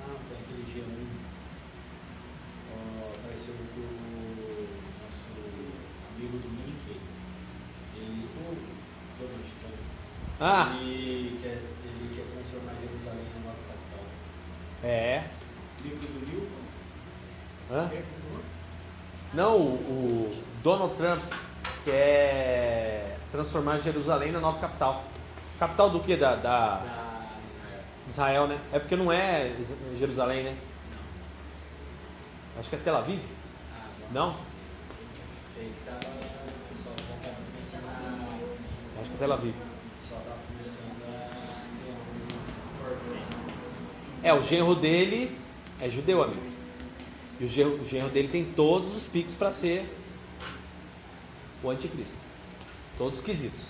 Speaker 6: Ah, foi aquele G1. Ó, apareceu que o nosso amigo do Mickey, ele, o Donald Trump,
Speaker 1: Ah,
Speaker 6: ele, quer, ele quer transformar Jerusalém em nova capital.
Speaker 1: é.
Speaker 6: Livro do Newton?
Speaker 1: Hã? Não, o, Donald Trump quer transformar Jerusalém na nova capital. Capital do que? Da, da
Speaker 6: Israel.
Speaker 1: Né? É porque não é Jerusalém, né? Acho que é Tel Aviv.
Speaker 6: Ah,
Speaker 1: Não?
Speaker 6: Sei que a.
Speaker 1: Acho que é Tel Aviv. É, o genro dele é judeu, amigo. E o genro, dele tem todos os piques para ser o anticristo. Todos os quesitos.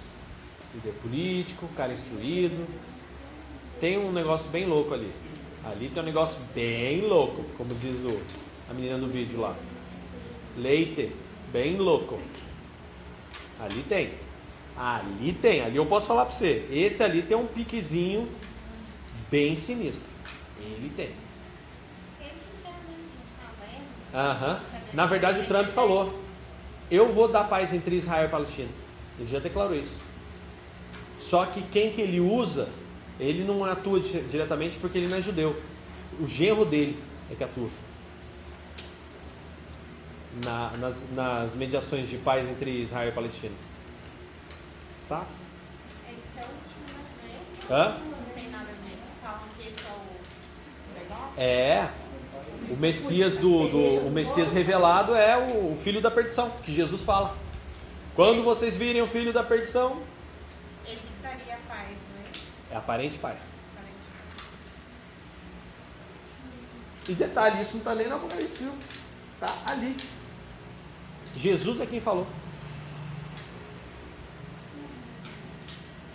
Speaker 1: Quer dizer, político, cara instruído. Tem um negócio bem louco ali. Ali tem um negócio bem louco, como diz o, a menina do vídeo lá. Leite, bem louco. Ali tem. Ali tem. Ali eu posso falar para você. Esse ali tem um piquezinho bem sinistro. Ele tem. Aham. Na verdade, o Trump falou: Eu vou dar paz entre Israel e Palestina. Ele já declarou isso. Só que quem que ele usa, ele não atua di- diretamente porque ele não é judeu. O genro dele é que atua. Na- nas, nas mediações de paz entre Israel e Palestina. Safo.
Speaker 2: Esse é o último, né?
Speaker 1: Hã?
Speaker 2: Não tem nada a ver. Falam que esse é o negócio.
Speaker 1: É. O Messias do, do- o Messias revelado é o, o filho da perdição, que Jesus fala. Quando vocês virem o filho da perdição,
Speaker 2: Ele traria paz, né?
Speaker 1: é aparente paz. E detalhe, isso não está nem no Apocalipse, viu? Está ali. Jesus é quem falou.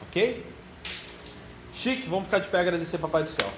Speaker 1: Ok? Chique, vamos ficar de pé e agradecer Papai do Céu.